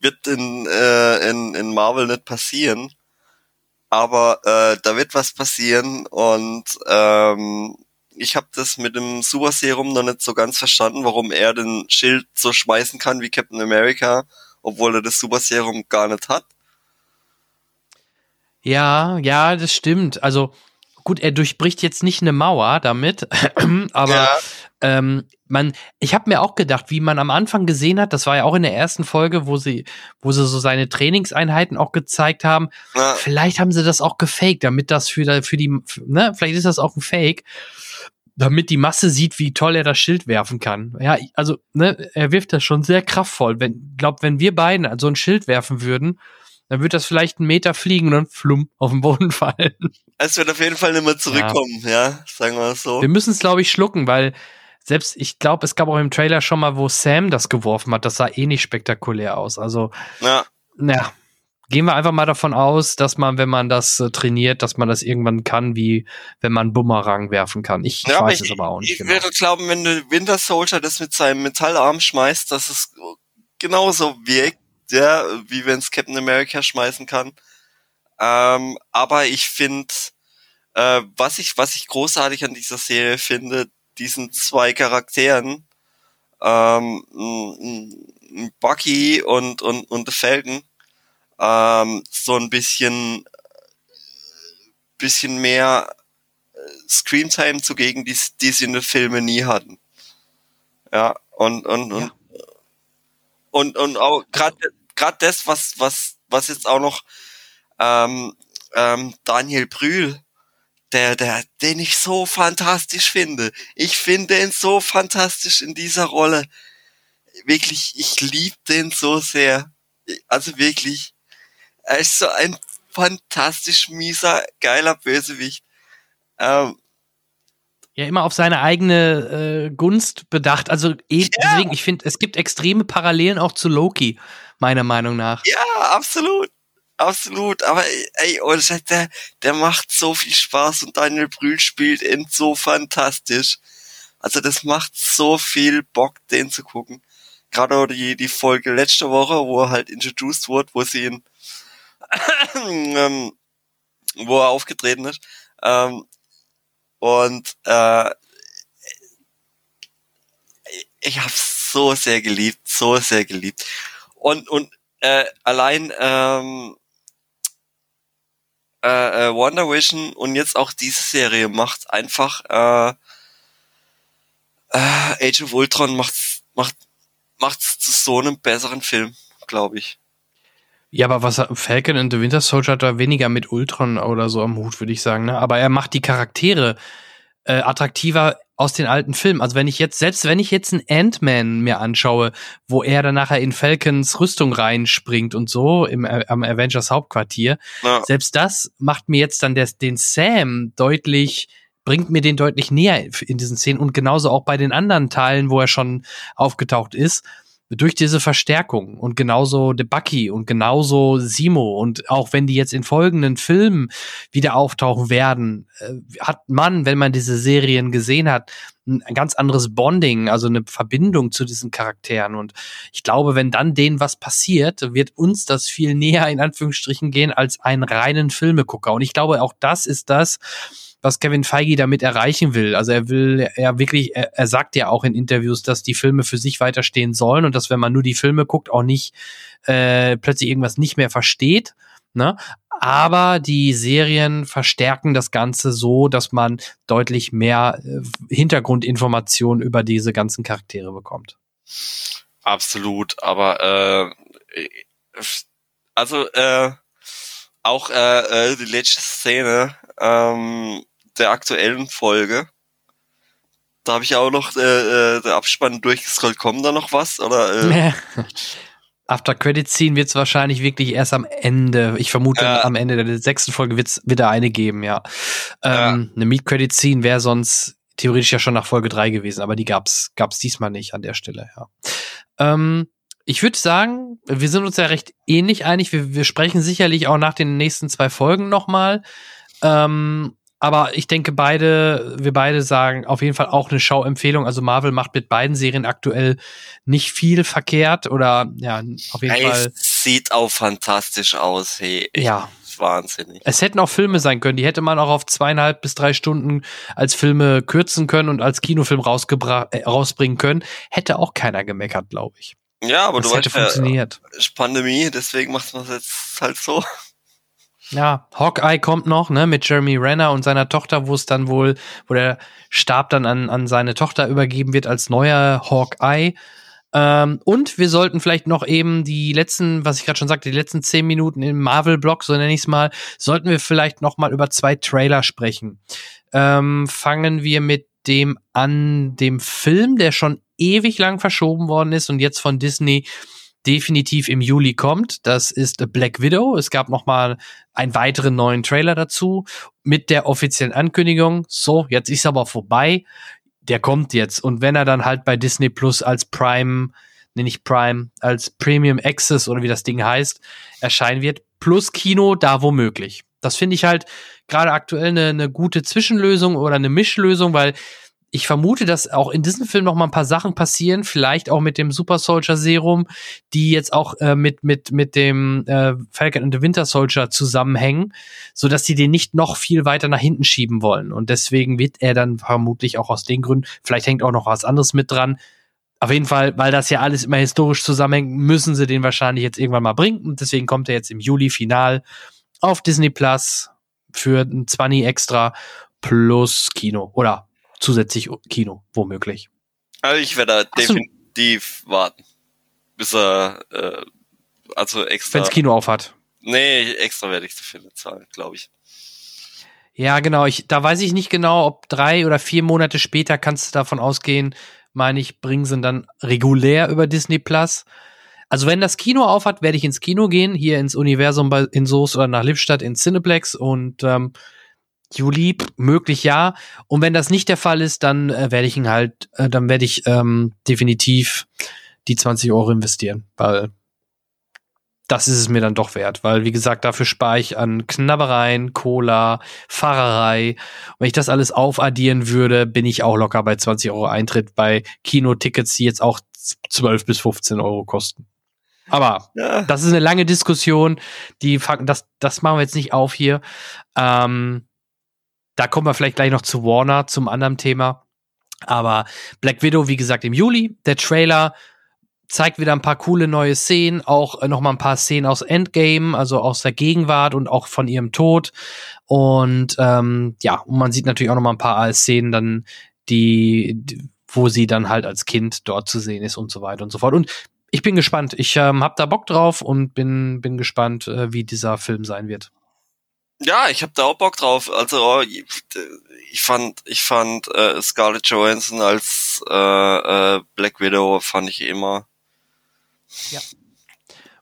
wird in, äh, in, in Marvel nicht passieren. Aber äh, da wird was passieren und ähm, ich habe das mit dem Super Serum noch nicht so ganz verstanden, warum er den Schild so schmeißen kann wie Captain America, obwohl er das Super Serum gar nicht hat. Ja, ja, das stimmt. Also gut, er durchbricht jetzt nicht eine Mauer damit, aber Ja. Ähm, man, ich habe mir auch gedacht, wie man am Anfang gesehen hat, das war ja auch in der ersten Folge, wo sie, wo sie so seine Trainingseinheiten auch gezeigt haben. Ja, Vielleicht haben sie das auch gefaked, damit das für, für die, ne, vielleicht ist das auch ein Fake, damit die Masse sieht, wie toll er das Schild werfen kann. Ja, also, ne, er wirft das schon sehr kraftvoll. Wenn, glaub, wenn wir beiden so ein Schild werfen würden, dann wird das vielleicht einen Meter fliegen und dann flumm auf den Boden fallen. es wird auf jeden Fall nicht mehr zurückkommen, ja, sagen wir es so. Wir müssen es, glaube ich, schlucken, weil selbst, ich glaube, es gab auch im Trailer schon mal, wo Sam das geworfen hat. Das sah eh nicht spektakulär aus. Also, Ja, ja, gehen wir einfach mal davon aus, dass man, wenn man das äh, trainiert, dass man das irgendwann kann, wie wenn man Bumerang werfen kann. Ich, Ja, weiß ich, es aber auch nicht Ich genau. würde glauben, wenn der Winter Soldier das mit seinem Metallarm schmeißt, dass es genauso wirkt, ja, wie wenn es Captain America schmeißen kann. Ähm, aber ich finde, äh, was ich, was ich großartig an dieser Serie finde, diesen zwei Charakteren, ähm, Bucky und, und, und The Falcon, ähm, so ein bisschen, bisschen mehr Screentime zugegen, die, die sie in den Filmen nie hatten. Ja, und, und, und, und, und auch gerade gerade das, was, was, was jetzt auch noch ähm, ähm, Daniel Brühl, der, der, den ich so fantastisch finde. Ich finde ihn so fantastisch in dieser Rolle. Wirklich, ich liebe den so sehr. Also wirklich, er ist so ein fantastisch mieser, geiler Bösewicht. Ähm, Ja, immer auf seine eigene äh, Gunst bedacht. Also eh, deswegen, ich finde, es gibt extreme Parallelen auch zu Loki, meiner Meinung nach. Ja, absolut. Absolut. Aber ey, und der, der macht so viel Spaß und Daniel Brühl spielt ihn so fantastisch. Also das macht so viel Bock, den zu gucken. Gerade auch die, die Folge letzte Woche, wo er halt introduced wurde, wo sie ihn, ähm, wo er aufgetreten ist. Ähm, und äh, ich hab's so sehr geliebt, so sehr geliebt. Und, und äh, allein ähm, äh, äh, Wonder Vision und jetzt auch diese Serie macht einfach äh, äh, Age of Ultron macht's, macht macht's zu so einem besseren Film, glaube ich. Ja, aber was Falcon and the Winter Soldier hat da weniger mit Ultron oder so am Hut, würde ich sagen. Ne? Aber er macht die Charaktere äh, attraktiver aus den alten Filmen. Also wenn ich jetzt, selbst wenn ich jetzt einen Ant-Man mir anschaue, wo er dann nachher in Falcons Rüstung reinspringt und so im äh, am Avengers Hauptquartier, Ja, selbst das macht mir jetzt dann der, den Sam deutlich, bringt mir den deutlich näher in diesen Szenen und genauso auch bei den anderen Teilen, wo er schon aufgetaucht ist. Durch diese Verstärkung und genauso De Bucky und genauso Simo und auch wenn die jetzt in folgenden Filmen wieder auftauchen werden, äh, hat man, wenn man diese Serien gesehen hat, ein ganz anderes Bonding, also eine Verbindung zu diesen Charakteren. Und ich glaube, wenn dann denen was passiert, wird uns das viel näher in Anführungsstrichen gehen als einen reinen Filmegucker. Und ich glaube, auch das ist das, was Kevin Feige damit erreichen will. Also er will ja wirklich, er, er sagt ja auch in Interviews, dass die Filme für sich weiterstehen sollen und dass wenn man nur die Filme guckt, auch nicht äh, plötzlich irgendwas nicht mehr versteht. Ne? Aber die Serien verstärken das Ganze so, dass man deutlich mehr äh, Hintergrundinformationen über diese ganzen Charaktere bekommt. Absolut, aber äh, also äh, auch äh, äh, die letzte Szene ähm, der aktuellen Folge. Da habe ich auch noch äh, äh, der Abspann durchgescrollt. Kommt da noch was? Oder, äh? After Credit Scene wird es wahrscheinlich wirklich erst am Ende. Ich vermute, äh, am Ende der sechsten Folge wird es wieder eine geben, ja. Ähm, Eine Meet Credit Scene wäre sonst theoretisch ja schon nach Folge drei gewesen, aber die gab's gab's diesmal nicht an der Stelle, ja. Ähm, ich würde sagen, wir sind uns ja recht ähnlich einig. Wir, wir sprechen sicherlich auch nach den nächsten zwei Folgen nochmal. Ähm, aber ich denke, beide, wir beide sagen auf jeden Fall auch eine Schauempfehlung. Also Marvel macht mit beiden Serien aktuell nicht viel verkehrt oder ja, auf jeden hey, Fall. Sieht auch fantastisch aus, hey. Ja. Wahnsinnig. Es hätten auch Filme sein können, die hätte man auch auf zweieinhalb bis drei Stunden als Filme kürzen können und als Kinofilm äh, rausbringen können. Hätte auch keiner gemeckert, glaube ich. Ja, aber das du hätte weißt funktioniert. Pandemie, deswegen macht man es jetzt halt so. Ja, Hawkeye kommt noch, ne, mit Jeremy Renner und seiner Tochter, wo es dann wohl, wo der Stab dann an, an seine Tochter übergeben wird als neuer Hawkeye. Ähm, und wir sollten vielleicht noch eben die letzten, was ich gerade schon sagte, die letzten zehn Minuten im Marvel-Blog, so nenne ich es mal, sollten wir vielleicht noch mal über zwei Trailer sprechen. Ähm, fangen wir mit dem an, dem Film, der schon ewig lang verschoben worden ist und jetzt von Disney definitiv im Juli kommt. Das ist Black Widow. Es gab noch mal einen weiteren neuen Trailer dazu mit der offiziellen Ankündigung. So, jetzt ist aber vorbei. Der kommt jetzt. Und wenn er dann halt bei Disney Plus als Prime, nenne ich Prime, als Premium Access oder wie das Ding heißt, erscheinen wird, plus Kino da womöglich. Das finde ich halt gerade aktuell eine, eine gute Zwischenlösung oder eine Mischlösung, weil ich vermute, dass auch in diesem Film noch mal ein paar Sachen passieren, vielleicht auch mit dem Super Soldier Serum, die jetzt auch äh, mit mit mit dem äh, Falcon and the Winter Soldier zusammenhängen, so dass sie den nicht noch viel weiter nach hinten schieben wollen und deswegen wird er dann vermutlich auch aus den Gründen, vielleicht hängt auch noch was anderes mit dran. Auf jeden Fall, weil das ja alles immer historisch zusammenhängt, müssen sie den wahrscheinlich jetzt irgendwann mal bringen und deswegen kommt er jetzt im Juli final auf Disney Plus für ein 20 extra plus Kino oder zusätzlich Kino, womöglich. Also ich werde da definitiv warten. Bis er, äh, also extra. Wenn's Kino aufhat. Nee, extra werde ich dafür zahlen, glaube ich. Ja, genau. Ich, da weiß ich nicht genau, ob drei oder vier Monate später kannst du davon ausgehen, meine ich, bringen sie dann regulär über Disney Plus. Also wenn das Kino aufhat, werde ich ins Kino gehen, hier ins Universum bei, in Soos oder nach Lippstadt in Cineplex und ähm, Juli, möglich ja. Und wenn das nicht der Fall ist, dann äh, werde ich ihn halt, äh, dann werde ich ähm, definitiv die 20 Euro investieren, weil das ist es mir dann doch wert, weil wie gesagt, dafür spare ich an Knabbereien, Cola, Fahrerei. Und wenn ich das alles aufaddieren würde, bin ich auch locker bei 20 Euro Eintritt bei Kinotickets, die jetzt auch 12 bis 15 Euro kosten. Aber ja. das ist eine lange Diskussion. Die das, das machen wir jetzt nicht auf hier. Ähm, da kommen wir vielleicht gleich noch zu Warner, zum anderen Thema. Aber Black Widow, wie gesagt, im Juli. Der Trailer zeigt wieder ein paar coole neue Szenen, auch äh, noch mal ein paar Szenen aus Endgame, also aus der Gegenwart und auch von ihrem Tod. Und ähm, ja, und man sieht natürlich auch noch mal ein paar Szenen dann, die, die, wo sie dann halt als Kind dort zu sehen ist und so weiter und so fort. Und ich bin gespannt. Ich ähm, habe da Bock drauf und bin bin gespannt, äh, wie dieser Film sein wird. Ja, ich habe da auch Bock drauf. Also oh, ich fand, ich fand äh, Scarlett Johansson als äh, äh, Black Widow fand ich immer. Ja.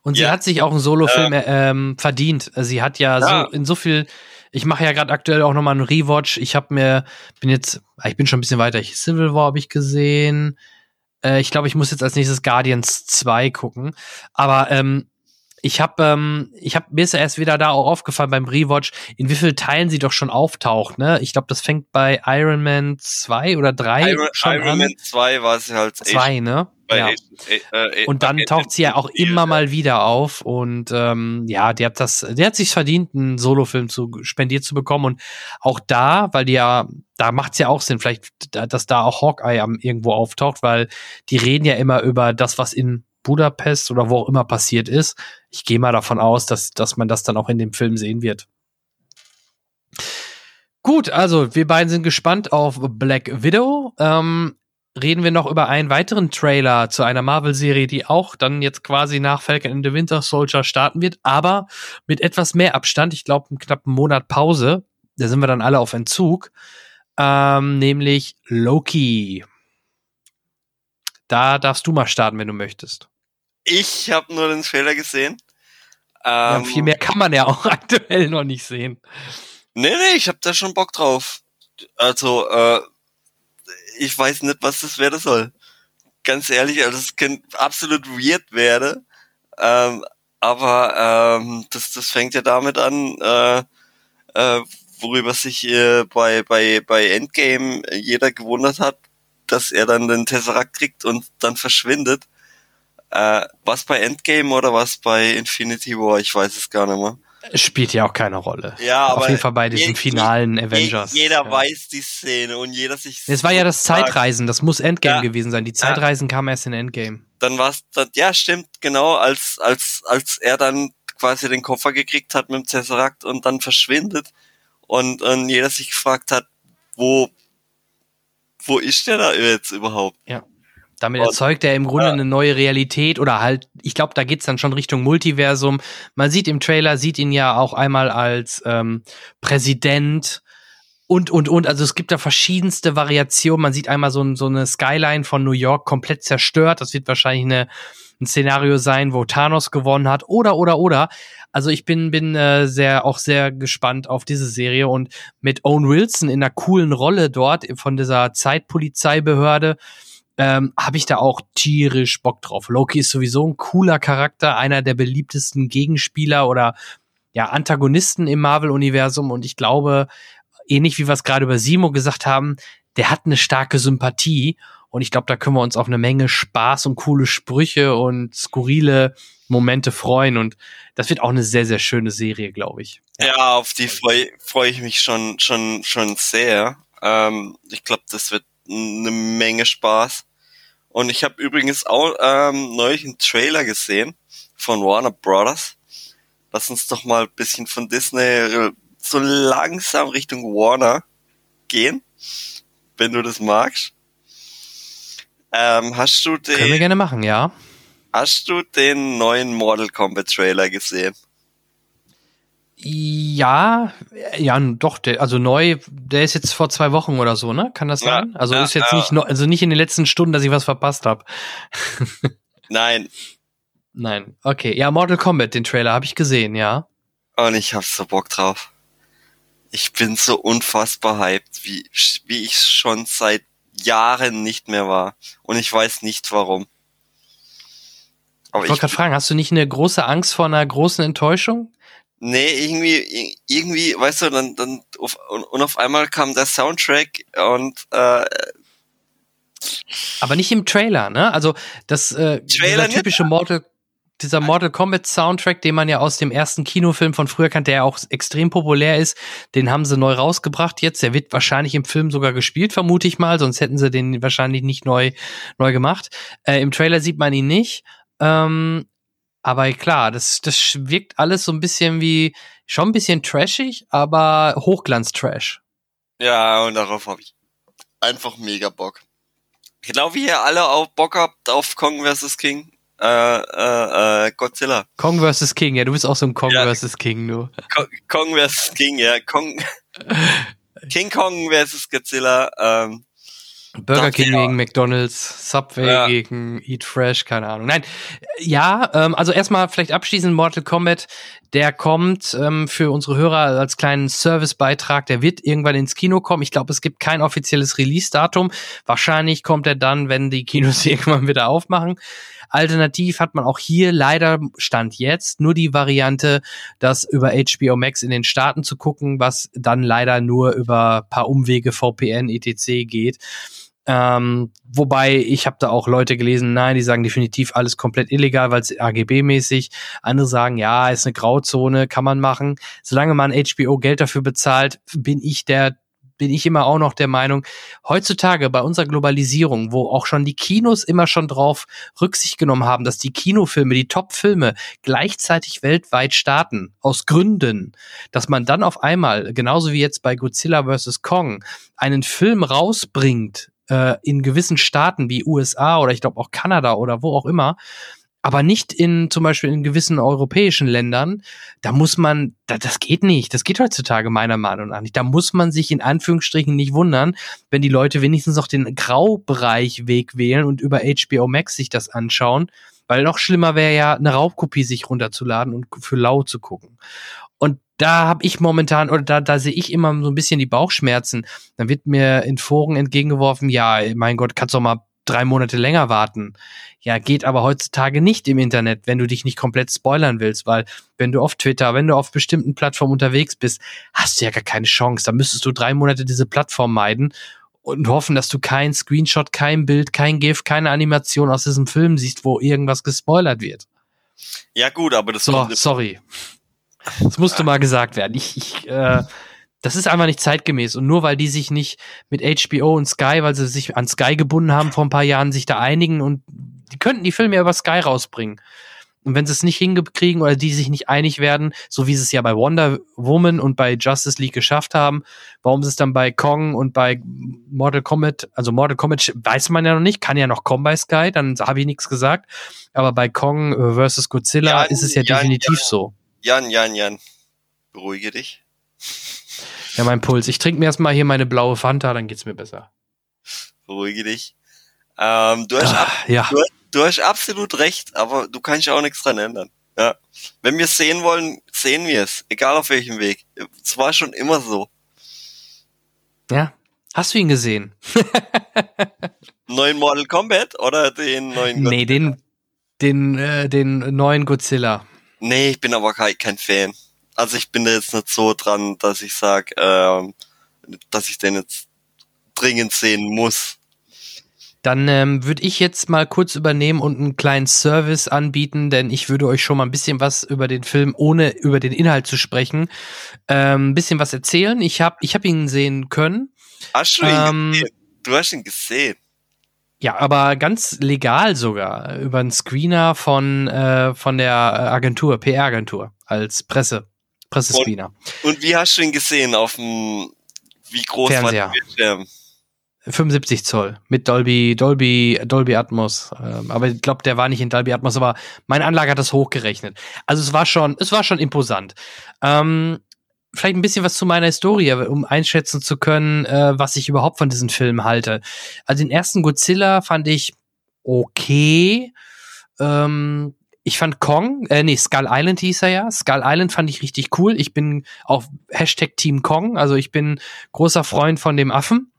Und sie hat sich auch einen Solo-Film äh, ähm, verdient. Sie hat ja, ja, so in so viel. Ich mache ja gerade aktuell auch nochmal einen Rewatch. Ich habe mir, bin jetzt, ah, ich bin schon ein bisschen weiter. Civil War habe ich gesehen. Äh, ich glaube, ich muss jetzt als nächstes Guardians 2 gucken. Aber ähm, ich habe, ähm, ich habe mir ist ja erst wieder da auch aufgefallen beim Rewatch, in wie vielen Teilen sie doch schon auftaucht. Ne, ich glaube, das fängt bei Iron Man 2 oder 3 Iron, schon Iron an. Man 2 war sie halt Zwei, ne? bei Ja. Äh, äh, Und dann taucht sie ja auch immer mal wieder auf und ähm, ja, die hat das, der hat sich verdient, einen Solofilm zu spendiert zu bekommen und auch da, weil die ja, da macht's ja auch Sinn, vielleicht, da- dass da auch Hawkeye am irgendwo auftaucht, weil die reden ja immer über das, was in Budapest oder wo auch immer passiert ist. Ich gehe mal davon aus, dass dass man das dann auch in dem Film sehen wird. Gut, also wir beiden sind gespannt auf Black Widow. Ähm, reden wir noch über einen weiteren Trailer zu einer Marvel-Serie, die auch dann jetzt quasi nach Falcon and the Winter Soldier starten wird, aber mit etwas mehr Abstand. Ich glaube, einen knappen Monat Pause. Da sind wir dann alle auf Entzug. Ähm, nämlich Loki. Da darfst du mal starten, wenn du möchtest. Ich habe nur den Trailer gesehen. Ja, Ähm, viel mehr kann man ja auch aktuell noch nicht sehen. Nee, nee, ich hab da schon Bock drauf. Also, äh, ich weiß nicht, was das werden soll. Ganz ehrlich, also es kann absolut weird werden. Ähm, aber ähm, das, das fängt ja damit an, äh, äh, worüber sich äh, bei, bei, bei Endgame jeder gewundert hat, dass er dann den Tesseract kriegt und dann verschwindet. Äh, was bei Endgame oder was bei Infinity War? Ich weiß es gar nicht mehr. Spielt ja auch keine Rolle. Ja, Auf aber jeden Fall bei diesen je- finalen je- Avengers. Jeder ja. weiß die Szene und jeder sich. Es war ja das Zeitreisen, das muss Endgame Ja. gewesen sein. Die Zeitreisen kamen erst in Endgame. Dann war's, dann, ja, stimmt, genau, als, als, als er dann quasi den Koffer gekriegt hat mit dem Tesseract und dann verschwindet und, und jeder sich gefragt hat, wo, wo ist der da jetzt überhaupt? Damit Und- erzeugt er im Grunde ja. eine neue Realität oder halt, ich glaube, da geht's dann schon Richtung Multiversum. Man sieht im Trailer, sieht ihn ja auch einmal als ähm, Präsident und, und, und. Also es gibt da verschiedenste Variationen. Man sieht einmal so, so eine Skyline von New York komplett zerstört. Das wird wahrscheinlich eine, ein Szenario sein, wo Thanos gewonnen hat. Oder, oder, oder. Also ich bin, bin äh, sehr, auch sehr gespannt auf diese Serie und mit Owen Wilson in einer coolen Rolle dort von dieser Zeitpolizeibehörde ähm, habe ich da auch tierisch Bock drauf. Loki ist sowieso ein cooler Charakter, einer der beliebtesten Gegenspieler oder ja, Antagonisten im Marvel-Universum und ich glaube, ähnlich wie wir es gerade über Simo gesagt haben, der hat eine starke Sympathie und ich glaube, da können wir uns auf eine Menge Spaß und coole Sprüche und skurrile Momente freuen und das wird auch eine sehr, sehr schöne Serie, glaube ich. Ja, auf die freue freu ich mich schon, schon, schon sehr. Ähm, ich glaube, das wird eine Menge Spaß. Und ich habe übrigens auch ähm, neulich einen Trailer gesehen von Warner Brothers. Lass uns doch mal ein bisschen von Disney so langsam Richtung Warner gehen, wenn du das magst. Ähm, hast du Können wir den, gerne machen, ja. hast du den neuen Mortal Kombat Trailer gesehen? Ja, ja, doch, der, also neu, der ist jetzt vor zwei Wochen oder so, ne? Kann das Ja, sein? Also ja, ist jetzt ja. nicht, also nicht in den letzten Stunden, dass ich was verpasst habe. Nein, Nein. Okay, ja, Mortal Kombat, den Trailer habe ich gesehen, ja. Und ich hab so Bock drauf. Ich bin so unfassbar hyped, wie, wie ich schon seit Jahren nicht mehr war. Und ich weiß nicht warum. Aber Ich wollte gerade fragen, hast du nicht eine große Angst vor einer großen Enttäuschung? Nee, irgendwie, irgendwie, weißt du, dann, dann, auf, und, auf einmal kam der Soundtrack und, äh, Aber nicht im Trailer, ne? Also das äh, Trailer typische Mortal dieser Mortal Kombat Soundtrack, den man ja aus dem ersten Kinofilm von früher kannte, der ja auch extrem populär ist, den haben sie neu rausgebracht jetzt. Der wird wahrscheinlich im Film sogar gespielt, vermute ich mal, sonst hätten sie den wahrscheinlich nicht neu, neu gemacht. Äh, Im Trailer sieht man ihn nicht. Ähm, aber klar, das, das wirkt alles so ein bisschen wie, schon ein bisschen trashig, aber Hochglanz-Trash. ja, und darauf habe ich einfach mega Bock. Genau wie ihr alle auch Bock habt auf Kong vs. King, äh, äh, äh, Godzilla. Kong vs. King, ja, du bist auch so ein Kong Ja. vs. King, du. Ko- Kong vs. King, ja. Kong, King Kong vs. Godzilla. Ähm, Burger King ja. gegen McDonald's, Subway Ja. gegen Eat Fresh, keine Ahnung. Nein, ja, ähm, also erstmal vielleicht abschließend Mortal Kombat, der kommt ähm, für unsere Hörer als kleinen Servicebeitrag, der wird irgendwann ins Kino kommen. Ich glaube, es gibt kein offizielles Release-Datum. Wahrscheinlich kommt er dann, wenn die Kinos irgendwann wieder aufmachen. Alternativ hat man auch hier leider Stand jetzt nur die Variante, das über HBO Max in den Staaten zu gucken, was dann leider nur über paar Umwege VPN etc geht. Ähm, wobei ich habe da auch Leute gelesen, nein, die sagen definitiv alles komplett illegal, weil es AGB-mäßig. Andere sagen, ja, ist eine Grauzone, kann man machen. Solange man HBO Geld dafür bezahlt, bin ich der bin ich immer auch noch der Meinung, heutzutage bei unserer Globalisierung, wo auch schon die Kinos immer schon drauf Rücksicht genommen haben, dass die Kinofilme, die Top-Filme gleichzeitig weltweit starten, aus Gründen, dass man dann auf einmal, genauso wie jetzt bei Godzilla vs. Kong, einen Film rausbringt, äh, in gewissen Staaten wie USA oder ich glaube auch Kanada oder wo auch immer, aber nicht in zum Beispiel in gewissen europäischen Ländern, da muss man, da, das geht nicht, das geht heutzutage meiner Meinung nach nicht. Da muss man sich in Anführungsstrichen nicht wundern, wenn die Leute wenigstens noch den Graubereich-Weg wählen und über HBO Max sich das anschauen, weil noch schlimmer wäre ja, eine Raubkopie sich runterzuladen und für lau zu gucken. Da habe ich momentan, oder da, da sehe ich immer so ein bisschen die Bauchschmerzen. Dann wird mir in Foren entgegengeworfen, ja, mein Gott, kannst doch mal drei Monate länger warten. Ja, geht aber heutzutage nicht im Internet, wenn du dich nicht komplett spoilern willst, weil wenn du auf Twitter, wenn du auf bestimmten Plattformen unterwegs bist, hast du ja gar keine Chance. Da müsstest du drei Monate diese Plattform meiden und hoffen, dass du kein Screenshot, kein Bild, kein GIF, keine Animation aus diesem Film siehst, wo irgendwas gespoilert wird. Ja gut, aber das So, kommt sorry. Das musste mal gesagt werden. Ich, ich, äh, das ist einfach nicht zeitgemäß. Und nur weil die sich nicht mit HBO und Sky, weil sie sich an Sky gebunden haben vor ein paar Jahren, sich da einigen und die könnten die Filme ja über Sky rausbringen. Und wenn sie es nicht hingekriegen oder die sich nicht einig werden, so wie sie es ja bei Wonder Woman und bei Justice League geschafft haben, warum sie es dann bei Kong und bei Mortal Kombat, also Mortal Kombat weiß man ja noch nicht, kann ja noch kommen bei Sky, dann habe ich nichts gesagt. Aber bei Kong äh, versus Godzilla Ja, ist es ja, ja, definitiv ja. so. Jan, Jan, Jan. Beruhige dich. Ja, mein Puls. Ich trinke mir erstmal hier meine blaue Fanta, dann geht's mir besser. Beruhige dich. Ähm, du, hast ab, Ah, ja. du, du hast absolut recht, aber du kannst ja auch nichts dran ändern. Ja. Wenn wir es sehen wollen, sehen wir es. Egal auf welchem Weg. Es war schon immer so. Ja. Hast du ihn gesehen? Neuen Mortal Kombat oder den neuen Nee, den, den, äh, den neuen Godzilla. Nee, ich bin aber kein, kein Fan. Also ich bin da jetzt nicht so dran, dass ich sag, ähm, dass ich den jetzt dringend sehen muss. Dann ähm, würde ich jetzt mal kurz übernehmen und einen kleinen Service anbieten, denn ich würde euch schon mal ein bisschen was über den Film, ohne über den Inhalt zu sprechen, ähm, ein bisschen was erzählen. Ich habe ich hab ihn sehen können. Hast du ihn Ähm, gesehen? Du hast ihn gesehen. Ja, aber ganz legal sogar. Über einen Screener von, äh, von der Agentur, PR-Agentur, als Presse, Pressescreener. Und wie hast du ihn gesehen auf dem, wie groß Fernseher. war der Bildschirm? 75 Zoll mit Dolby, Dolby, Dolby Atmos. Ähm, aber ich glaube, der war nicht in Dolby Atmos, aber meine Anlage hat das hochgerechnet. Also es war schon, es war schon imposant. Ähm, vielleicht ein bisschen was zu meiner Historie, um einschätzen zu können, äh, was ich überhaupt von diesem Film halte. Also den ersten Godzilla fand ich okay. Ähm, ich fand Kong, äh, nee, Skull Island hieß er ja. Skull Island fand ich richtig cool. Ich bin auf Hashtag Team Kong, also ich bin großer Freund von dem Affen.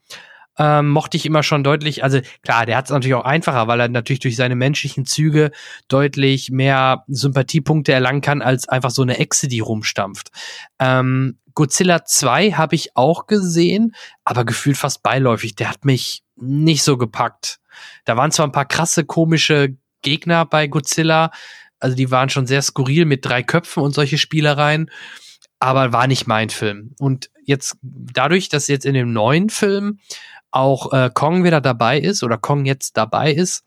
Ähm, mochte ich immer schon deutlich, also klar, der hat es natürlich auch einfacher, weil er natürlich durch seine menschlichen Züge deutlich mehr Sympathiepunkte erlangen kann, als einfach so eine Echse, die rumstampft. Ähm, Godzilla 2 habe ich auch gesehen, aber gefühlt fast beiläufig. Der hat mich nicht so gepackt. Da waren zwar ein paar krasse, komische Gegner bei Godzilla, also die waren schon sehr skurril mit drei Köpfen und solche Spielereien, aber war nicht mein Film. Und jetzt dadurch, dass jetzt in dem neuen Film auch äh, Kong wieder dabei ist oder Kong jetzt dabei ist,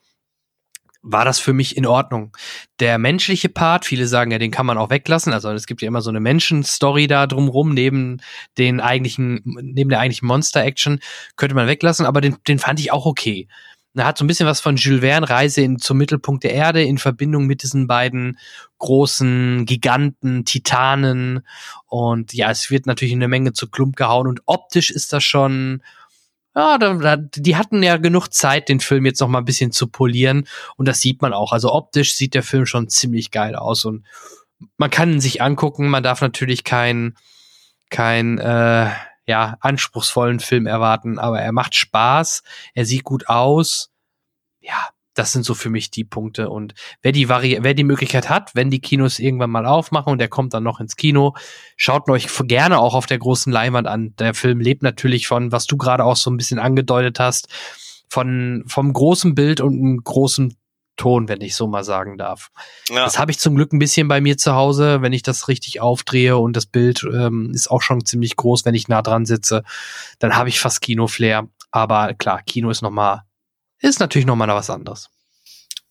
war das für mich in Ordnung. Der menschliche Part, viele sagen ja, den kann man auch weglassen. Also es gibt ja immer so eine Menschenstory da drumrum, neben den eigentlichen, neben der eigentlichen Monster-Action, könnte man weglassen, aber den, den fand ich auch okay. Er hat so ein bisschen was von Jules Verne Reise in, zum Mittelpunkt der Erde in Verbindung mit diesen beiden großen Giganten, Titanen. Und ja, es wird natürlich eine Menge zu Klump gehauen und optisch ist das schon, ja, die hatten ja genug Zeit, den Film jetzt noch mal ein bisschen zu polieren und das sieht man auch. Also optisch sieht der Film schon ziemlich geil aus und man kann ihn sich angucken. Man darf natürlich kein kein äh, ja anspruchsvollen Film erwarten, aber er macht Spaß, er sieht gut aus. Ja, das sind so für mich die Punkte. Und wer die Vari wer die Möglichkeit hat, wenn die Kinos irgendwann mal aufmachen und der kommt dann noch ins Kino, schaut euch gerne auch auf der großen Leinwand an. Der Film lebt natürlich von, was du gerade auch so ein bisschen angedeutet hast, von vom großen Bild und einem großen Ton, wenn ich so mal sagen darf. Ja. Das habe ich zum Glück ein bisschen bei mir zu Hause, wenn ich das richtig aufdrehe und das Bild ähm, ist auch schon ziemlich groß, wenn ich nah dran sitze, dann habe ich fast Kino-Flair. Aber klar, Kino ist noch mal ist natürlich noch mal was anderes.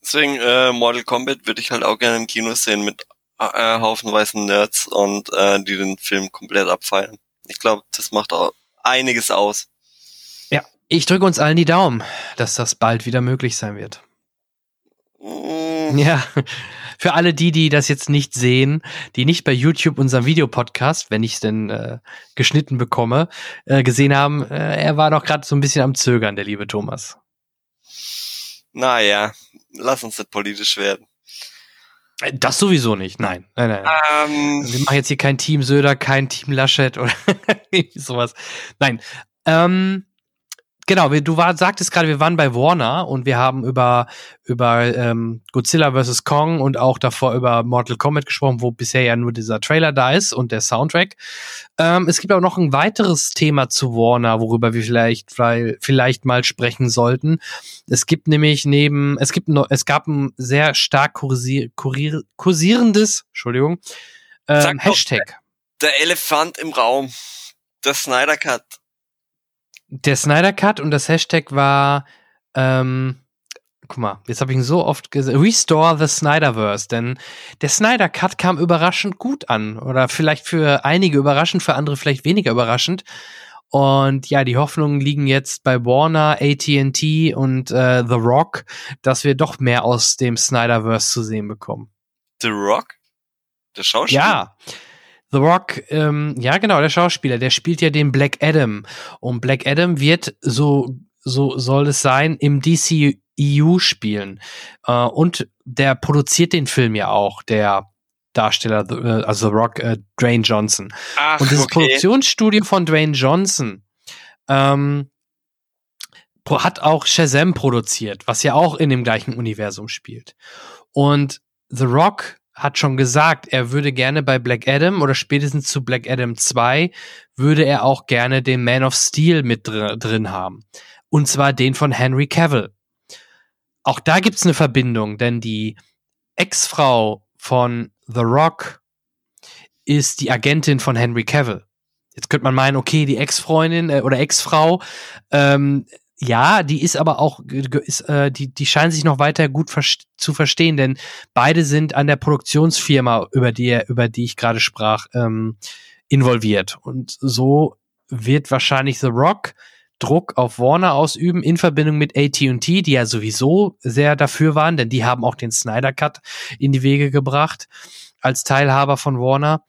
Deswegen äh, Mortal Kombat würde ich halt auch gerne im Kino sehen mit äh, haufenweisen Nerds und äh, die den Film komplett abfeiern. Ich glaube, das macht auch einiges aus. Ja, ich drücke uns allen die Daumen, dass das bald wieder möglich sein wird. Mm. Ja, für alle die, die das jetzt nicht sehen, die nicht bei YouTube unserem Videopodcast, wenn ich es denn äh, geschnitten bekomme, äh, gesehen haben, äh, er war doch gerade so ein bisschen am Zögern, der liebe Thomas. Naja, lass uns nicht politisch werden. Äh, das sowieso nicht, nein. Nein, nein. Ähm, Wir machen jetzt hier kein Team Söder, kein Team Laschet oder sowas. Nein. Ähm, Genau, du war, sagtest gerade, wir waren bei Warner und wir haben über, über ähm, Godzilla vs. Kong und auch davor über Mortal Kombat gesprochen, wo bisher ja nur dieser Trailer da ist und der Soundtrack. Ähm, es gibt auch noch ein weiteres Thema zu Warner, worüber wir vielleicht, vielleicht mal sprechen sollten. Es gibt nämlich neben, es gibt noch, es gab ein sehr stark kursier, kurier, kursierendes, Entschuldigung, ähm, Hashtag. Der Elefant im Raum. Der Snyder Cut der Snyder Cut und das Hashtag war, ähm, guck mal, jetzt habe ich ihn so oft gesagt, Restore the Snyderverse, denn der Snyder Cut kam überraschend gut an oder vielleicht für einige überraschend, für andere vielleicht weniger überraschend. Und ja, die Hoffnungen liegen jetzt bei Warner, AT&T und äh, The Rock, dass wir doch mehr aus dem Snyderverse zu sehen bekommen. The Rock? Der Schauspieler? Ja. The Rock, ähm, ja genau, der Schauspieler, der spielt ja den Black Adam. Und Black Adam wird, so, so soll es sein, im DCEU spielen. Äh, und der produziert den Film ja auch, der Darsteller, äh, also The Rock, äh, Dwayne Johnson. Ach, und das okay. Produktionsstudio von Dwayne Johnson ähm, hat auch Shazam produziert, was ja auch in dem gleichen Universum spielt. Und The Rock hat schon gesagt, er würde gerne bei Black Adam oder spätestens zu Black Adam 2 würde er auch gerne den Man of Steel mit dr drin haben. Und zwar den von Henry Cavill. Auch da gibt's eine Verbindung, denn die Ex-Frau von The Rock ist die Agentin von Henry Cavill. Jetzt könnte man meinen, okay, die Ex-Freundin äh, oder Ex-Frau ähm, ja, die ist aber auch, ist, äh, die, die scheinen sich noch weiter gut ver zu verstehen, denn beide sind an der Produktionsfirma, über die, über die ich gerade sprach, ähm, involviert. Und so wird wahrscheinlich The Rock Druck auf Warner ausüben in Verbindung mit AT&T, die ja sowieso sehr dafür waren, denn die haben auch den Snyder Cut in die Wege gebracht als Teilhaber von Warner.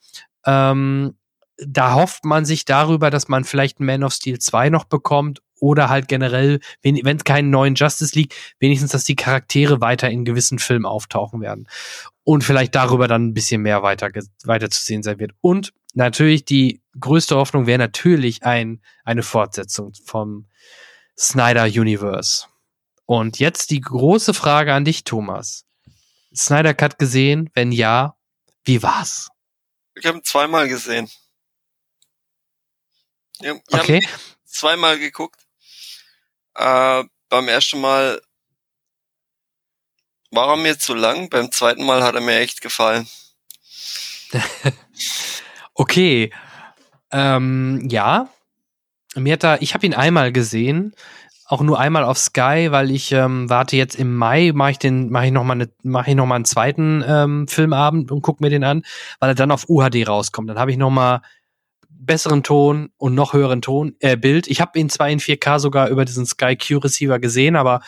Ähm, da hofft man sich darüber, dass man vielleicht Man of Steel 2 noch bekommt oder halt generell, wenn es keinen neuen Justice League, wenigstens, dass die Charaktere weiter in gewissen Filmen auftauchen werden. Und vielleicht darüber dann ein bisschen mehr weiter, weiter zu sehen sein wird. Und natürlich die größte Hoffnung wäre natürlich ein, eine Fortsetzung vom Snyder Universe. Und jetzt die große Frage an dich, Thomas. Snyder Cut gesehen? Wenn ja, wie war's? Ich habe ihn zweimal gesehen. Ja, okay. Zweimal geguckt. Äh, beim ersten Mal war er mir zu lang, beim zweiten Mal hat er mir echt gefallen. okay. Ähm, ja. Mir hat er, ich habe ihn einmal gesehen, auch nur einmal auf Sky, weil ich ähm, warte jetzt im Mai, mache ich den, mache ich noch mal eine, mache ich noch einen zweiten ähm, Filmabend und guck mir den an, weil er dann auf UHD rauskommt. Dann habe ich noch mal besseren Ton und noch höheren Ton, äh, Bild. Ich habe ihn zwar in 4K sogar über diesen Sky Q Receiver gesehen, aber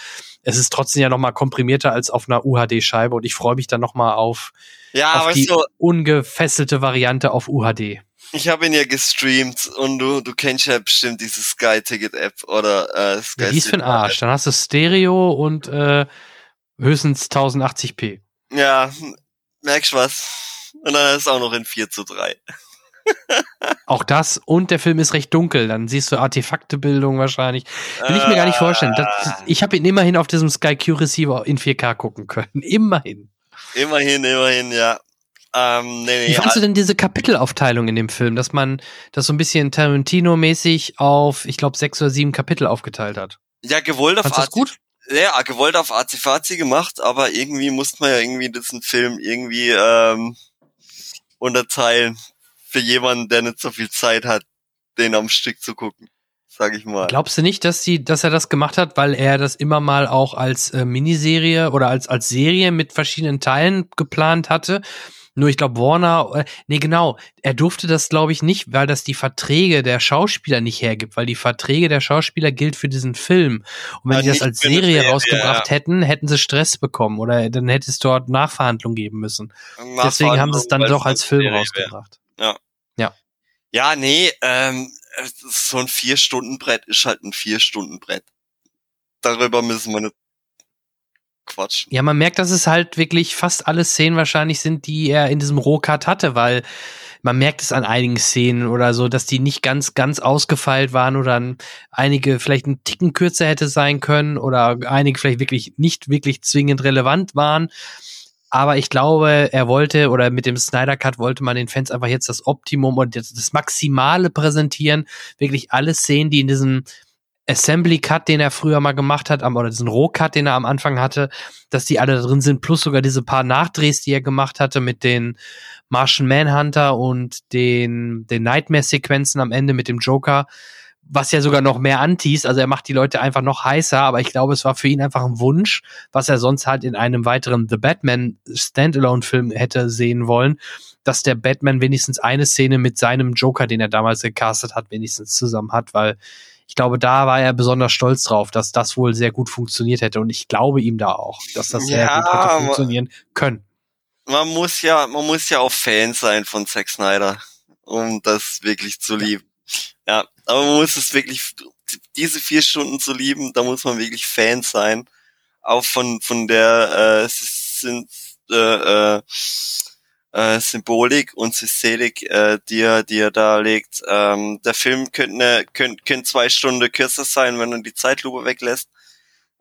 es ist trotzdem ja noch mal komprimierter als auf einer UHD Scheibe und ich freue mich dann noch mal auf, ja, auf die so, ungefesselte Variante auf UHD. Ich habe ihn ja gestreamt und du, du kennst ja bestimmt diese Sky Ticket App oder äh, Sky Ja, die ist für den Arsch. Dann hast du Stereo und äh, höchstens 1080p. Ja, merkst was? Und dann ist es auch noch in 4 zu 3. Auch das und der Film ist recht dunkel. Dann siehst du Artefaktebildung wahrscheinlich. Will ich mir gar nicht vorstellen. Das, Ah. ich habe ihn immerhin auf diesem Sky Q Receiver in 4K gucken können. Immerhin. Immerhin, immerhin, ja. Ähm, nee, Wie nee, fandst du denn diese Kapitelaufteilung in dem Film, dass man das so ein bisschen Tarantino-mäßig auf, ich glaube, sechs oder sieben Kapitel aufgeteilt hat? ja, gewollt auf AC gut? Ja, gewollt auf Azifazi gemacht, aber irgendwie musste man ja irgendwie diesen Film irgendwie ähm, unterteilen für jemanden, der nicht so viel Zeit hat, den am Stück zu gucken, sag ich mal. Glaubst du nicht, dass, die, dass er das gemacht hat, weil er das immer mal auch als äh, Miniserie oder als, als Serie mit verschiedenen Teilen geplant hatte? Nur ich glaube, Warner, äh, nee, genau, er durfte das, glaube ich, nicht, weil das die Verträge der Schauspieler nicht hergibt, weil die Verträge der Schauspieler gilt für diesen Film. Und wenn Ja, die das als Serie Serie, rausgebracht ja. hätten, hätten sie Stress bekommen oder dann hätte es dort Nachverhandlungen geben müssen. Deswegen haben sie es dann doch als Film wär. Rausgebracht. Ja, nee, ähm, so ein Vier-Stunden-Brett ist halt ein Vier-Stunden-Brett. Darüber müssen wir nicht quatschen. Ja, man merkt, dass es halt wirklich fast alle Szenen wahrscheinlich sind, die er in diesem Rohcut hatte, weil man merkt es an einigen Szenen oder so, dass die nicht ganz, ganz ausgefeilt waren oder einige vielleicht einen Ticken kürzer hätte sein können oder einige vielleicht wirklich nicht wirklich zwingend relevant waren. Aber ich glaube, er wollte oder mit dem Snyder Cut wollte man den Fans einfach jetzt das Optimum und das, Maximale präsentieren. Wirklich alle Szenen, die in diesem Assembly Cut, den er früher mal gemacht hat, oder diesen Rohcut, den er am Anfang hatte, dass die alle drin sind, plus sogar diese paar Nachdrehs, die er gemacht hatte mit den Martian Manhunter und den, den Nightmare-Sequenzen am Ende mit dem Joker, was ja sogar noch mehr antießt. Also er macht die Leute einfach noch heißer, aber ich glaube, es war für ihn einfach ein Wunsch, was er sonst halt in einem weiteren The Batman Standalone-Film hätte sehen wollen, dass der Batman wenigstens eine Szene mit seinem Joker, den er damals gecastet hat, wenigstens zusammen hat, weil ich glaube, da war er besonders stolz drauf, dass das wohl sehr gut funktioniert hätte. Und ich glaube ihm da auch, dass das sehr Ja, gut hätte funktionieren können. Man muss ja, man muss ja auch Fan sein von Zack Snyder, um das wirklich zu lieben. Ja, aber man muss es wirklich, diese vier Stunden zu lieben, da muss man wirklich Fan sein. Auch von, von der, äh, sind, äh, äh, äh, Symbolik und Systetik, äh, die er, die er da legt. Ähm, der Film könnte, ne, könnte, könnte zwei Stunden kürzer sein, wenn er die Zeitlupe weglässt.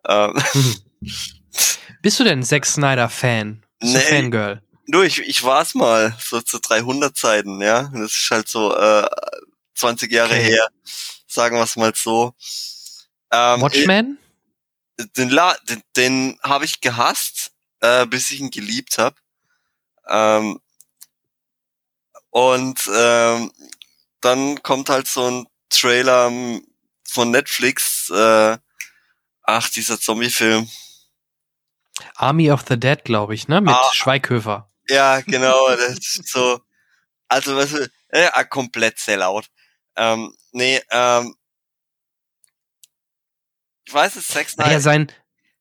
Ähm, Bist du denn Zack Snyder-Fan? Du Nee. Fangirl? Du, ich, ich war's mal, so zu 300 Zeiten, ja. Das ist halt so äh, 20 Jahre Okay. her, sagen wir's mal so. Ähm, Watchmen? äh, Den, La den, den habe ich gehasst, äh, bis ich ihn geliebt habe. Ähm, und ähm, dann kommt halt so ein Trailer von Netflix, äh, ach, dieser Zombie-Film. Army of the Dead, glaube ich, ne? Mit Ah. Schweighöfer. Ja, genau, so, also was, äh, komplett Sellout. Ähm, nee, ähm, ich weiß es, Zack Snyder. Naja, sein,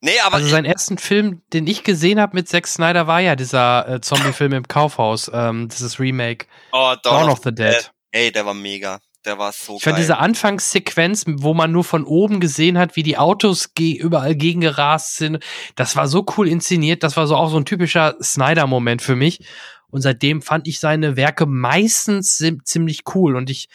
nee, aber also seinen ersten Film, den ich gesehen habe mit Zack Snyder, war ja dieser äh, Zombie-Film im Kaufhaus, ähm, dieses Remake. oh, Dawn of the Dead. Ey, der war mega. Der war so Ich fand geil. diese Anfangssequenz, wo man nur von oben gesehen hat, wie die Autos ge überall gegengerast sind, das war so cool inszeniert. Das war so auch so ein typischer Snyder-Moment für mich. Und seitdem fand ich seine Werke meistens ziemlich cool. Und ich,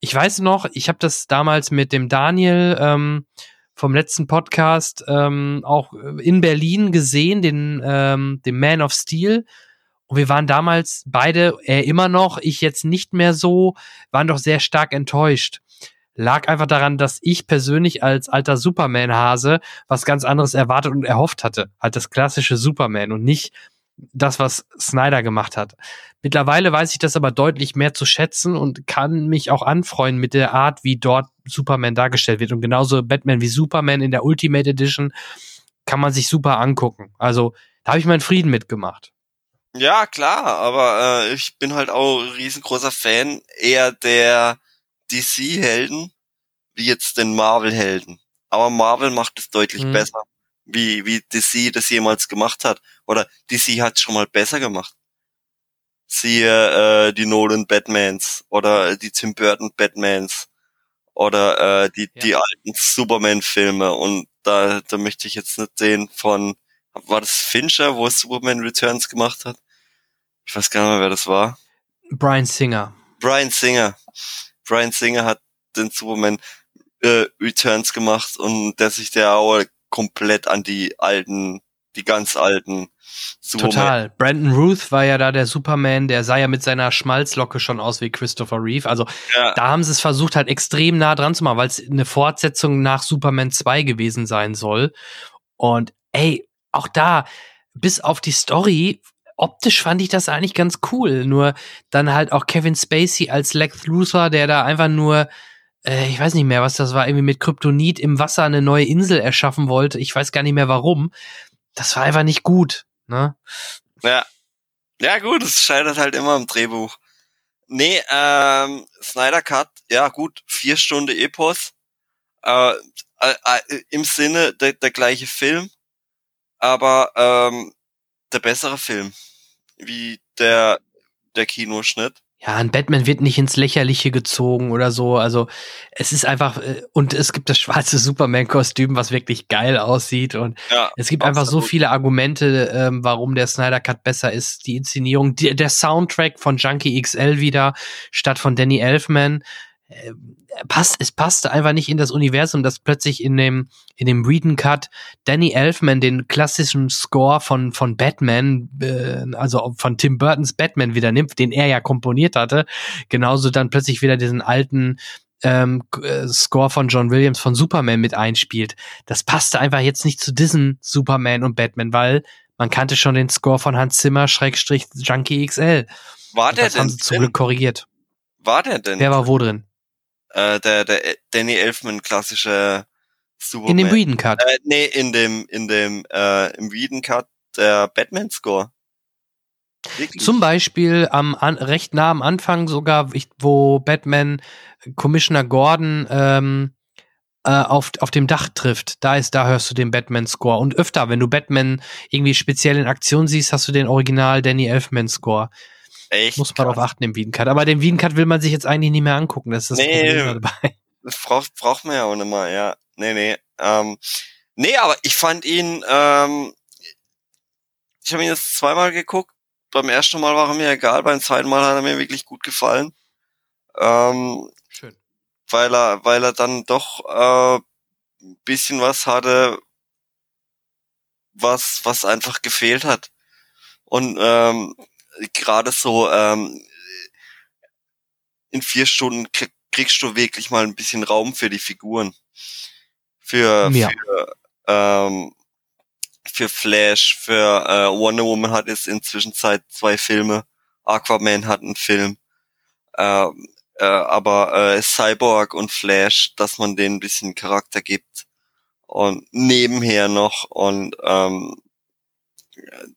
ich weiß noch, ich habe das damals mit dem Daniel ähm, vom letzten Podcast ähm, auch in Berlin gesehen, den, ähm, den Man of Steel. Und wir waren damals beide, er immer noch, ich jetzt nicht mehr so, waren doch sehr stark enttäuscht. Lag einfach daran, dass ich persönlich als alter Superman-Hase was ganz anderes erwartet und erhofft hatte. Halt das klassische Superman und nicht das, was Snyder gemacht hat. Mittlerweile weiß ich das aber deutlich mehr zu schätzen und kann mich auch anfreunden mit der Art, wie dort Superman dargestellt wird. Und genauso Batman wie Superman in der Ultimate Edition kann man sich super angucken. Also da habe ich meinen Frieden mitgemacht. Ja, klar, aber äh, ich bin halt auch ein riesengroßer Fan eher der DC-Helden, wie jetzt den Marvel-Helden. Aber Marvel macht es deutlich Mhm. besser, wie, wie DC das jemals gemacht hat. Oder DC hat es schon mal besser gemacht. Siehe äh, die Nolan Batmans oder die Tim Burton Batmans oder äh, die, Ja. die alten Superman-Filme. Und da, da möchte ich jetzt nicht sehen von, war das Fincher, wo es Superman Returns gemacht hat? Ich weiß gar nicht mehr, wer das war. Brian Singer. Brian Singer. Brian Singer hat den Superman äh, Returns gemacht und der sich der auch komplett an die alten, die ganz alten Superman. Total. Brandon Ruth war ja da der Superman, der sah ja mit seiner Schmalzlocke schon aus wie Christopher Reeve. Also Ja, da haben sie es versucht, halt extrem nah dran zu machen, weil es eine Fortsetzung nach Superman 2 gewesen sein soll. Und ey, auch da, bis auf die Story, optisch fand ich das eigentlich ganz cool. Nur dann halt auch Kevin Spacey als Lex Luthor, der da einfach nur, äh, ich weiß nicht mehr, was das war, irgendwie mit Kryptonit im Wasser eine neue Insel erschaffen wollte. Ich weiß gar nicht mehr warum. Das war einfach nicht gut. Ne? ja. Ja, gut, es scheitert halt immer im Drehbuch. Nee, ähm, Snyder Cut, ja gut, vier Stunden Epos. Äh, äh, äh, Im Sinne der, der gleiche Film, aber ähm, der bessere Film. Wie der, der Kinoschnitt. Ja, ein Batman wird nicht ins Lächerliche gezogen oder so. Also es ist einfach, äh, und es gibt das schwarze Superman-Kostüm, was wirklich geil aussieht. Und Ja, es gibt einfach so viele Argumente, ähm, warum der Snyder Cut besser ist. Die Inszenierung, die, der Soundtrack von Junkie XL wieder statt von Danny Elfman. Äh, passt, es passte einfach nicht in das Universum, dass plötzlich in dem, in dem Whedon Cut Danny Elfman den klassischen Score von, von Batman, äh, also von Tim Burtons Batman wieder nimmt, den er ja komponiert hatte. Genauso dann plötzlich wieder diesen alten ähm, äh, Score von John Williams von Superman mit einspielt. Das passte einfach jetzt nicht zu diesen Superman und Batman, weil man kannte schon den Score von Hans Zimmer, Schrägstrich Junkie XL. War der das haben denn sie zum? Glück korrigiert. War der denn? Wer war wo drin? Äh, der, der Danny Elfman klassische Superman. In dem Whedon Cut. Äh, nee, in dem, in dem, äh, im Whedon Cut der Batman Score. Wirklich? Zum Beispiel am an, recht nah am Anfang sogar, ich, wo Batman Commissioner Gordon ähm, äh, auf, auf dem Dach trifft. Da ist, da hörst du den Batman-Score. Und öfter, wenn du Batman irgendwie speziell in Aktion siehst, hast du den Original Danny Elfman-Score. Echt? Muss man darauf achten im Whedon Cut. Aber den Whedon Cut will man sich jetzt eigentlich nicht mehr angucken. Das ist das Nee. Problem dabei. Das braucht, braucht man ja auch nicht mal, ja. Nee, nee. Ähm, nee, aber ich fand ihn, ähm, ich habe ihn jetzt zweimal geguckt. Beim ersten Mal war er mir egal, beim zweiten Mal hat er mir wirklich gut gefallen. Ähm, Schön. weil er, weil er dann doch äh, ein bisschen was hatte, was, was einfach gefehlt hat. Und ähm, gerade so ähm, in vier Stunden krie- kriegst du wirklich mal ein bisschen Raum für die Figuren. Für, Ja. für, ähm, für Flash, für äh, Wonder Woman hat es inzwischen Zeit zwei Filme. Aquaman hat einen Film. Ähm, äh, aber äh, Cyborg und Flash, dass man denen ein bisschen Charakter gibt. Und nebenher noch und ähm,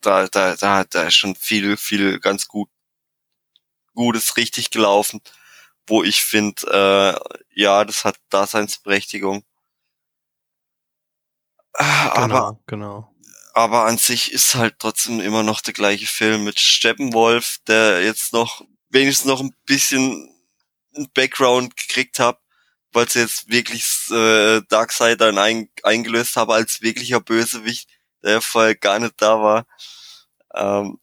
da, da, da, da ist schon viel, viel ganz gut, Gutes richtig gelaufen, wo ich finde, äh, ja, das hat Daseinsberechtigung. Äh, Aber, Genau, genau. aber an sich ist halt trotzdem immer noch der gleiche Film mit Steppenwolf, der jetzt noch wenigstens noch ein bisschen ein Background gekriegt hat, weil sie jetzt wirklich äh, Darkseid dann ein, eingelöst habe als wirklicher Bösewicht, der vorher gar nicht da war. Ähm,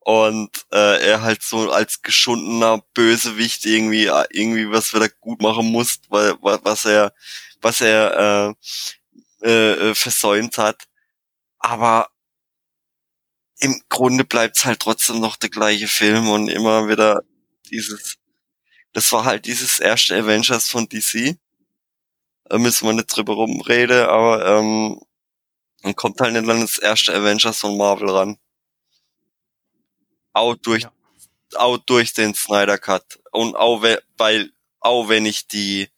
und äh, er halt so als geschundener Bösewicht irgendwie äh, irgendwie was wieder gut machen muss, weil wa- was er was er äh, äh, äh, versäumt hat. Aber im Grunde bleibt's halt trotzdem noch der gleiche Film und immer wieder dieses, das war halt dieses erste Avengers von DC. Da müssen wir nicht drüber rumreden, aber ähm, man kommt halt nicht an das erste Avengers von Marvel ran. Auch durch, Ja. auch durch den Snyder Cut. Und auch we- weil, auch wenn ich die,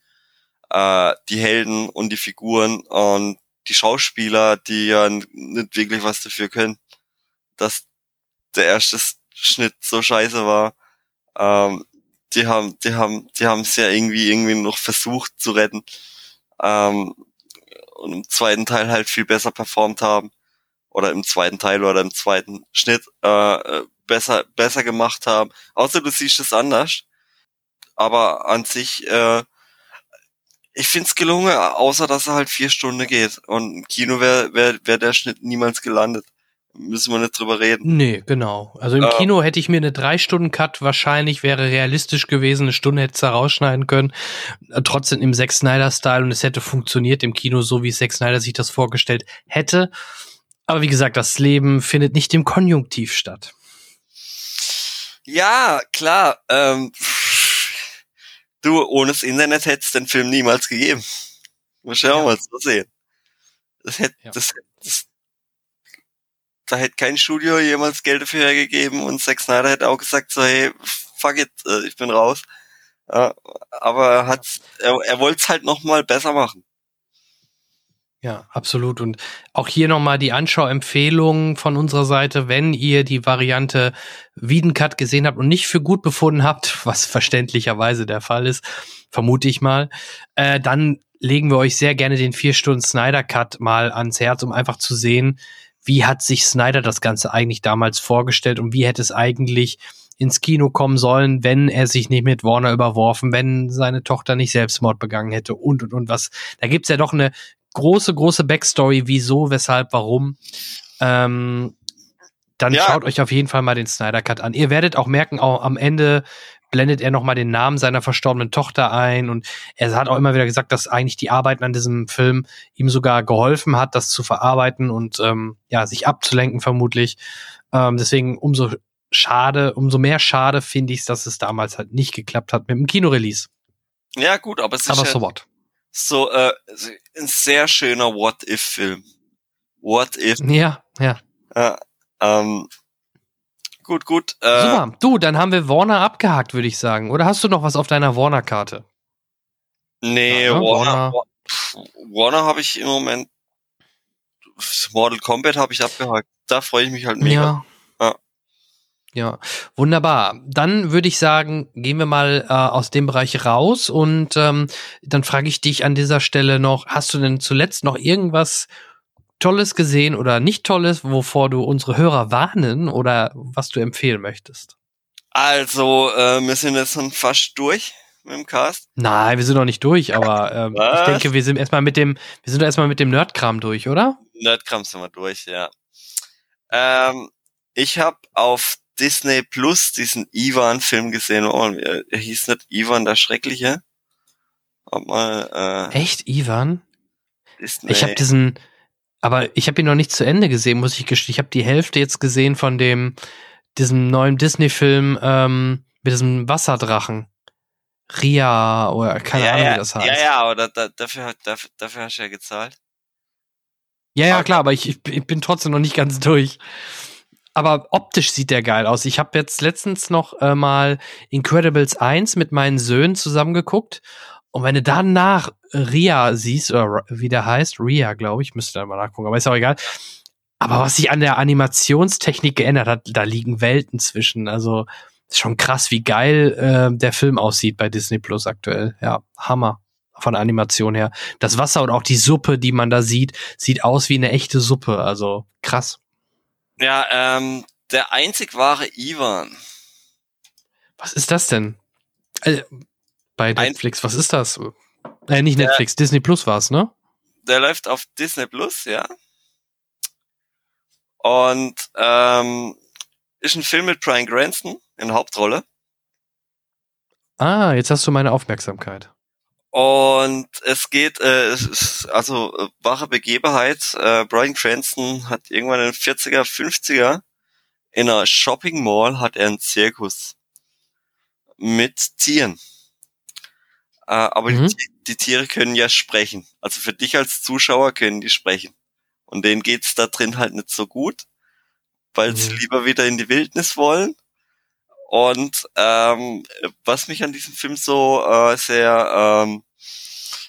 äh, die Helden und die Figuren und die Schauspieler, die ja nicht wirklich was dafür können, dass der erste Schnitt so scheiße war. Ähm, die haben, die haben, die haben es ja irgendwie, irgendwie noch versucht zu retten. Ähm, und im zweiten Teil halt viel besser performt haben. Oder im zweiten Teil oder im zweiten Schnitt äh, äh, besser, besser gemacht haben. Außer du siehst es anders. Aber an sich, äh, ich find's gelungen, außer dass er halt vier Stunden geht. Und im Kino wäre wär, wär der Schnitt niemals gelandet. Müssen wir nicht drüber reden. Nee, genau. Also im Ähm. Kino hätte ich mir eine Drei-Stunden-Cut wahrscheinlich, wäre realistisch gewesen, eine Stunde hätte es da rausschneiden können. Äh, Trotzdem im Zack Snyder-Style und es hätte funktioniert im Kino, so wie Zack Snyder sich das vorgestellt hätte. Aber wie gesagt, das Leben findet nicht im Konjunktiv statt. Ja, klar. Ähm, du, ohne das Internet hätte es den Film niemals gegeben. Muss ja auch Ja. mal so sehen. Das hätte, Ja. das, das, da hätte kein Studio jemals Geld dafür hergegeben und Zack Snyder hätte auch gesagt so, hey, fuck it, äh, ich bin raus. Ja, aber er hat, er, er wollte es halt noch mal besser machen. Ja, absolut. Und auch hier nochmal die Anschauempfehlung von unserer Seite, wenn ihr die Variante Wiedencut gesehen habt und nicht für gut befunden habt, was verständlicherweise der Fall ist, vermute ich mal, äh, dann legen wir euch sehr gerne den vier Stunden Snyder Cut mal ans Herz, um einfach zu sehen, wie hat sich Snyder das Ganze eigentlich damals vorgestellt und wie hätte es eigentlich ins Kino kommen sollen, wenn er sich nicht mit Warner überworfen, wenn seine Tochter nicht Selbstmord begangen hätte und und und was. Da gibt's ja doch eine große, große Backstory, wieso, weshalb, warum. Ähm, dann Ja. schaut euch auf jeden Fall mal den Snyder Cut an. Ihr werdet auch merken, auch am Ende blendet er noch mal den Namen seiner verstorbenen Tochter ein und er hat auch immer wieder gesagt, dass eigentlich die Arbeiten an diesem Film ihm sogar geholfen hat, das zu verarbeiten und ähm, ja sich abzulenken vermutlich. Ähm, deswegen umso schade, umso mehr schade finde ich es, dass es damals halt nicht geklappt hat mit dem Kinorelease. Ja, gut, aber es ist Aber so what? so äh, ein sehr schöner What-If-Film. What if? Ja, ja. Ja, ähm, gut, gut. Äh, Super. Du, dann haben wir Warner abgehakt, würde ich sagen. Oder hast du noch was auf deiner Warner-Karte? Nee, Ja, ne? Warner, Warner. Warner habe ich im Moment. Mortal Kombat habe ich abgehakt. Da freue ich mich halt mega. Ja. Ja. Ja, wunderbar. Dann würde ich sagen, gehen wir mal äh, aus dem Bereich raus und ähm, dann frage ich dich an dieser Stelle noch, hast du denn zuletzt noch irgendwas Tolles gesehen oder nicht Tolles, wovor du unsere Hörer warnen oder was du empfehlen möchtest? Also, äh, wir sind jetzt schon fast durch mit dem Cast. Nein, wir sind noch nicht durch, aber ähm, ich denke, wir sind erstmal mit dem, wir sind erstmal mit dem Nerdkram durch, oder? Nerdkram sind wir durch, ja. Ähm, ich habe auf Disney Plus diesen Ivan-Film gesehen. Oh, er er hieß nicht Ivan der Schreckliche. Mal, äh, Echt, Ivan? Disney. Ich habe diesen, aber ich habe ihn noch nicht zu Ende gesehen, muss ich gestehen. Ich habe die Hälfte jetzt gesehen von dem, diesem neuen Disney-Film ähm, mit diesem Wasserdrachen. Ria oder keine ja, Ahnung, ja, wie das heißt. Ja, ja, aber da, da, dafür, dafür, dafür hast du ja gezahlt. Ja, ja, klar, aber ich, ich ich bin trotzdem noch nicht ganz durch. Aber optisch sieht der geil aus. Ich habe jetzt letztens noch äh, mal Incredibles 1 mit meinen Söhnen zusammengeguckt. Und wenn du danach Ria siehst, oder wie der heißt, Ria, glaube ich, müsste da mal nachgucken, aber ist auch egal. Aber was sich an der Animationstechnik geändert hat, da liegen Welten zwischen. Also ist schon krass, wie geil äh, der Film aussieht bei Disney Plus aktuell. Ja, Hammer von der Animation her. Das Wasser und auch die Suppe, die man da sieht, sieht aus wie eine echte Suppe. Also krass. Ja, ähm, der einzig wahre Ivan. Was ist das denn? Äh, bei Netflix, was ist das? Äh, nicht Netflix, Disney Plus war's, ne? Der läuft auf Disney Plus, ja. Und ähm, ist ein Film mit Brian Cranston in der Hauptrolle. Ah, jetzt hast du meine Aufmerksamkeit. Und es geht, äh, es ist also äh, wahre Begebenheit. Äh, Brian Cranston hat irgendwann in den 40er, 50er in einer Shopping Mall hat er einen Zirkus mit Tieren. Äh, aber Mhm. die, die Tiere können ja sprechen. Also für dich als Zuschauer können die sprechen. Und denen geht's da drin halt nicht so gut, weil sie Mhm. lieber wieder in die Wildnis wollen. Und ähm, was mich an diesem Film so äh, sehr ähm,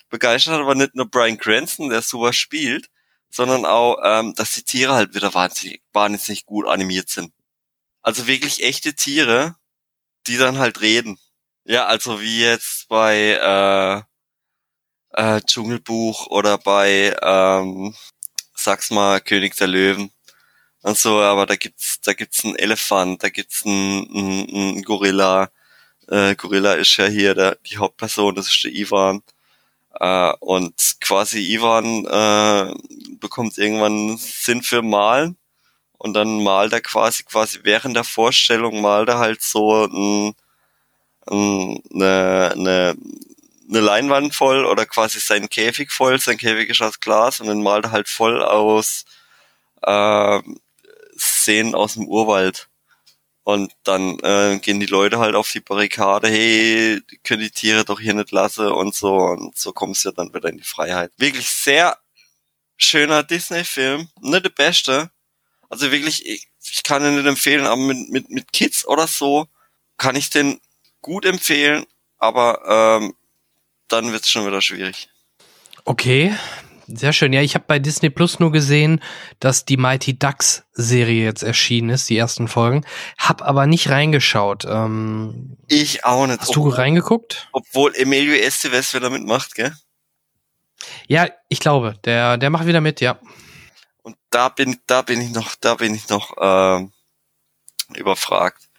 begeistert hat, war nicht nur Brian Cranston, der super spielt, sondern auch, ähm, dass die Tiere halt wieder wahnsinnig, wahnsinnig gut animiert sind. Also wirklich echte Tiere, die dann halt reden. Ja, also wie jetzt bei äh, äh, Dschungelbuch oder bei, ähm, sag's mal, König der Löwen, und so, aber da gibt's, da gibt's einen Elefant, da gibt's einen, einen, einen Gorilla. Äh, Gorilla ist ja hier der, die Hauptperson, das ist der Ivan. Äh, und quasi Ivan äh, bekommt irgendwann Sinn für Malen und dann malt er quasi, quasi während der Vorstellung malt er halt so ein, ein, eine, eine, eine Leinwand voll oder quasi sein Käfig voll, sein Käfig ist aus Glas und dann malt er halt voll aus äh, Szenen aus dem Urwald. Und dann äh, gehen die Leute halt auf die Barrikade, hey, können die Tiere doch hier nicht lassen und so. Und so kommst du dann wieder in die Freiheit. Wirklich sehr schöner Disney-Film. Nicht der beste. Also wirklich, ich, ich kann ihn nicht empfehlen, aber mit, mit, mit Kids oder so kann ich den gut empfehlen, aber ähm, dann wird's schon wieder schwierig. Okay, sehr schön. Ja, ich habe bei Disney Plus nur gesehen, dass die Mighty Ducks Serie jetzt erschienen ist, die ersten Folgen. Hab aber nicht reingeschaut. Ähm, ich auch nicht. Hast du reingeguckt? Obwohl Emilio Estevez wieder mitmacht, gell? Ja, ich glaube, der, der macht wieder mit, ja. Und da bin, da bin ich noch, da bin ich noch ähm, überfragt.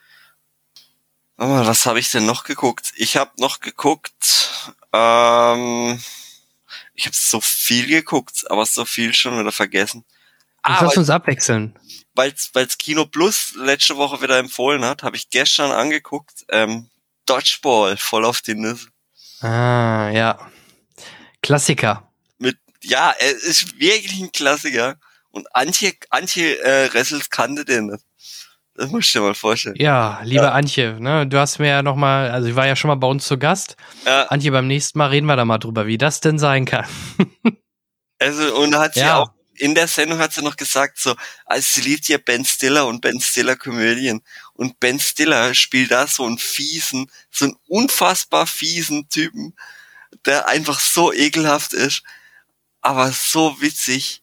Aber was habe ich denn noch geguckt? Ich habe noch geguckt. Ähm, ich habe so viel geguckt, aber so viel schon wieder vergessen. Ah, lass uns abwechseln. Weil weil's Kino Plus letzte Woche wieder empfohlen hat, habe ich gestern angeguckt. Ähm, Dodgeball, voll auf die Nüsse. Ah, ja. Klassiker. Mit, ja, es ist wirklich ein Klassiker. Und Antje, Antje äh, Ressels kannte den nicht. Das musst du dir mal vorstellen. Ja, liebe ja. Antje, ne, du hast mir ja noch mal, also ich war ja schon mal bei uns zu Gast. Ja. Antje, beim nächsten Mal reden wir da mal drüber, wie das denn sein kann. also und hat sie ja. auch in der Sendung hat sie noch gesagt so, als sie liebt ja Ben Stiller und Ben Stiller Komödien und Ben Stiller spielt da so einen fiesen, so einen unfassbar fiesen Typen, der einfach so ekelhaft ist, aber so witzig.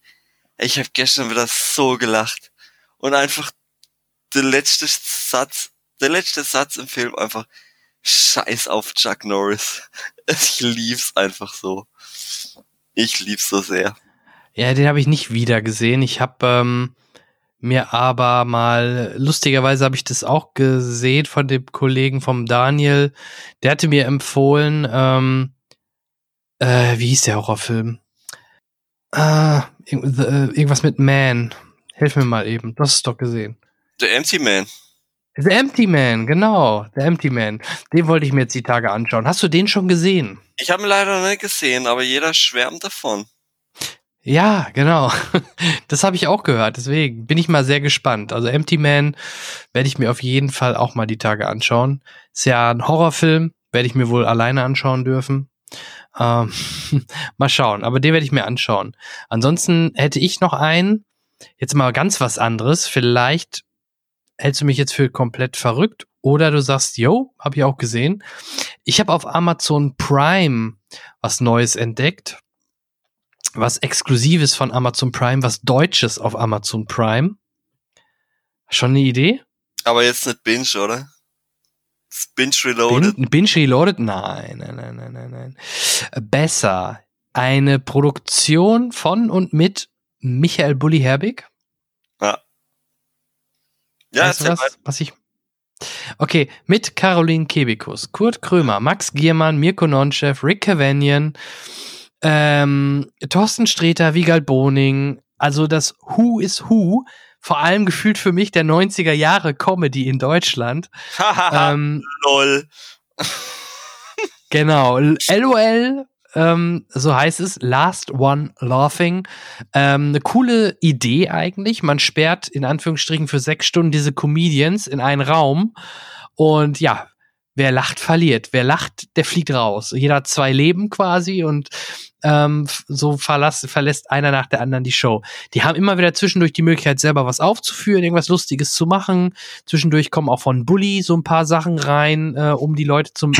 Ich habe gestern wieder so gelacht und einfach der letzte Satz, der letzte Satz im Film einfach Scheiß auf Chuck Norris. Ich lieb's einfach so. Ich lieb's so sehr. Ja, den habe ich nicht wieder gesehen. Ich habe ähm, mir aber mal, lustigerweise habe ich das auch gesehen von dem Kollegen vom Daniel. Der hatte mir empfohlen, ähm, äh, wie hieß der Horrorfilm? Äh, äh irgendwas mit Man. Hilf mir mal eben. Du hast es doch gesehen. The Empty Man. The Empty Man, genau. The Empty Man. Den wollte ich mir jetzt die Tage anschauen. Hast du den schon gesehen? Ich habe ihn leider nicht gesehen, aber jeder schwärmt davon. Ja, genau. Das habe ich auch gehört. Deswegen bin ich mal sehr gespannt. Also Empty Man werde ich mir auf jeden Fall auch mal die Tage anschauen. Ist ja ein Horrorfilm, werde ich mir wohl alleine anschauen dürfen. Ähm, mal schauen, aber den werde ich mir anschauen. Ansonsten hätte ich noch einen, jetzt mal ganz was anderes. Vielleicht hältst du mich jetzt für komplett verrückt oder du sagst, yo, habe ich auch gesehen. Ich habe auf Amazon Prime was Neues entdeckt, was Exklusives von Amazon Prime, was Deutsches auf Amazon Prime. Schon eine Idee? Aber jetzt nicht Binge, oder? Binge Reloaded? Bin, Binge Reloaded? Nein, nein, nein, nein, nein, nein. Besser. Eine Produktion von und mit Michael Bulli Herbig. Ja, weißt du was, was ich. Okay, mit Caroline Kebikus, Kurt Krömer, Max Giermann, Mirko Nonchev, Rick Cavanian, ähm, Thorsten Streter, Wiegald Boning, also das Who is Who, vor allem gefühlt für mich der 90er Jahre Comedy in Deutschland. ähm, Lol. genau, LOL ähm, so heißt es, Last One Laughing. Ähm, eine coole Idee eigentlich. Man sperrt in Anführungsstrichen für sechs Stunden diese Comedians in einen Raum und ja, wer lacht, verliert. Wer lacht, der fliegt raus. Jeder hat zwei Leben quasi und ähm, so verlass, verlässt einer nach der anderen die Show. Die haben immer wieder zwischendurch die Möglichkeit, selber was aufzuführen, irgendwas Lustiges zu machen. Zwischendurch kommen auch von Bully so ein paar Sachen rein, äh, um die Leute zum,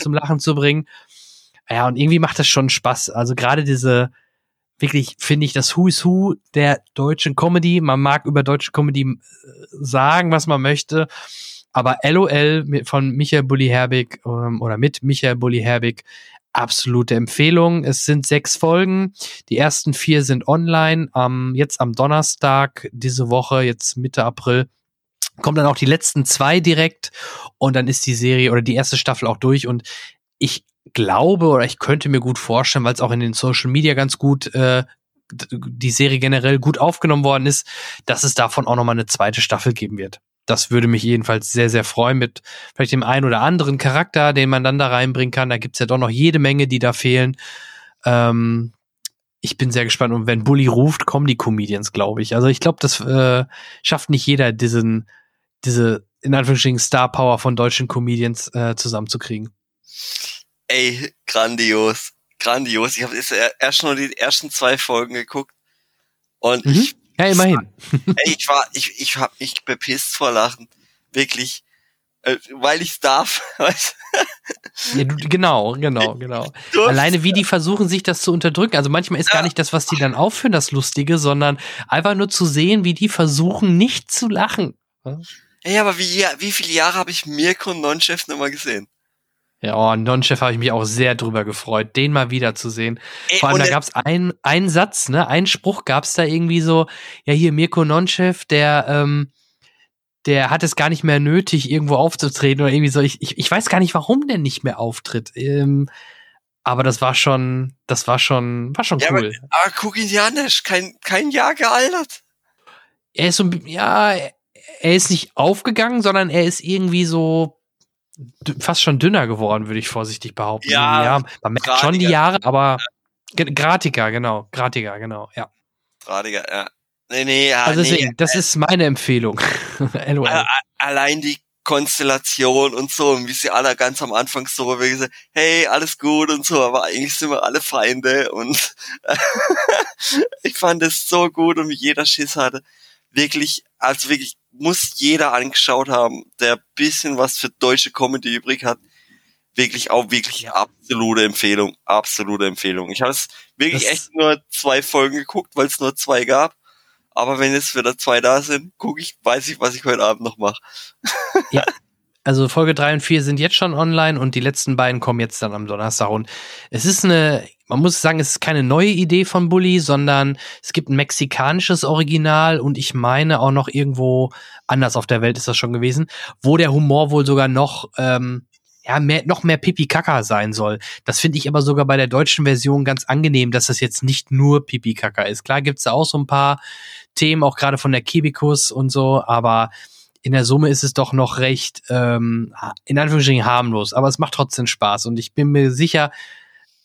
zum Lachen zu bringen. Ja, und irgendwie macht das schon Spaß. Also gerade diese, wirklich finde ich das Who is Who der deutschen Comedy. Man mag über deutsche Comedy äh, sagen, was man möchte. Aber LOL von Michael Bulli Herbig ähm, oder mit Michael Bulli Herbig absolute Empfehlung. Es sind sechs Folgen. Die ersten vier sind online. Ähm, jetzt am Donnerstag diese Woche, jetzt Mitte April, kommen dann auch die letzten zwei direkt und dann ist die Serie oder die erste Staffel auch durch und ich glaube oder ich könnte mir gut vorstellen, weil es auch in den Social Media ganz gut äh, die Serie generell gut aufgenommen worden ist, dass es davon auch nochmal eine zweite Staffel geben wird. Das würde mich jedenfalls sehr, sehr freuen mit vielleicht dem einen oder anderen Charakter, den man dann da reinbringen kann. Da gibt's ja doch noch jede Menge, die da fehlen. Ähm, ich bin sehr gespannt. Und wenn Bully ruft, kommen die Comedians, glaube ich. Also ich glaube, das äh, schafft nicht jeder, diesen, diese, in Anführungsstrichen, Star Power von deutschen Comedians äh, zusammenzukriegen. Ey, grandios grandios. Ich habe erst nur die ersten zwei Folgen geguckt und mhm. ich ja immerhin. ey, ich war ich ich habe mich bepisst vor Lachen, wirklich, äh, weil ich darf. ja, du, genau, genau, genau. Alleine wie die versuchen sich das zu unterdrücken. Also manchmal ist ja. gar nicht das, was die dann aufführen, das Lustige, sondern einfach nur zu sehen, wie die versuchen, nicht zu lachen. Ey, aber wie, wie viele Jahre habe ich Mirko Nonchef nochmal gesehen? Ja, oh, Non-Chef habe ich mich auch sehr drüber gefreut, den mal wiederzusehen. Vor allem, da gab es einen, einen Satz, ne, einen Spruch gab es da irgendwie so, ja hier Mirko Non-Chef, der, ähm, der hat es gar nicht mehr nötig, irgendwo aufzutreten oder irgendwie so. Ich, ich, ich weiß gar nicht, warum der nicht mehr auftritt. Ähm, aber das war schon, das war schon, war schon ja, cool. Aber, aber guck ihn dir an, ist kein, kein Jahr gealtert. Er ist so, ja, er ist nicht aufgegangen, sondern er ist irgendwie so fast schon dünner geworden, würde ich vorsichtig behaupten. Ja, ja man merkt schon die Jahre, aber gratiger, genau, gratiger, genau, ja. Gratiger, ja. Nee, nee, ja, also deswegen, nee, das äh, ist meine Empfehlung. LOL. Allein die Konstellation und so, und wie sie alle ganz am Anfang so wie gesagt, hey, alles gut und so, aber eigentlich sind wir alle Feinde und ich fand es so gut und wie jeder Schiss hatte. Wirklich, also wirklich muss jeder angeschaut haben, der bisschen was für deutsche Comedy übrig hat. Wirklich auch wirklich absolute Empfehlung, absolute Empfehlung. Ich habe es wirklich das echt nur zwei Folgen geguckt, weil es nur zwei gab. Aber wenn jetzt wieder zwei da sind, gucke ich, weiß ich, was ich heute Abend noch mache. Ja, also Folge drei und vier sind jetzt schon online und die letzten beiden kommen jetzt dann am Donnerstag. Und es ist eine, man muss sagen, es ist keine neue Idee von Bully, sondern es gibt ein mexikanisches Original und ich meine auch noch irgendwo anders auf der Welt ist das schon gewesen, wo der Humor wohl sogar noch ähm, ja, mehr, noch mehr Pipi Kaka sein soll. Das finde ich aber sogar bei der deutschen Version ganz angenehm, dass das jetzt nicht nur Pipi Kaka ist. Klar gibt's da auch so ein paar Themen, auch gerade von der Kibikus und so, aber in der Summe ist es doch noch recht, ähm, in Anführungsstrichen harmlos, aber es macht trotzdem Spaß und ich bin mir sicher,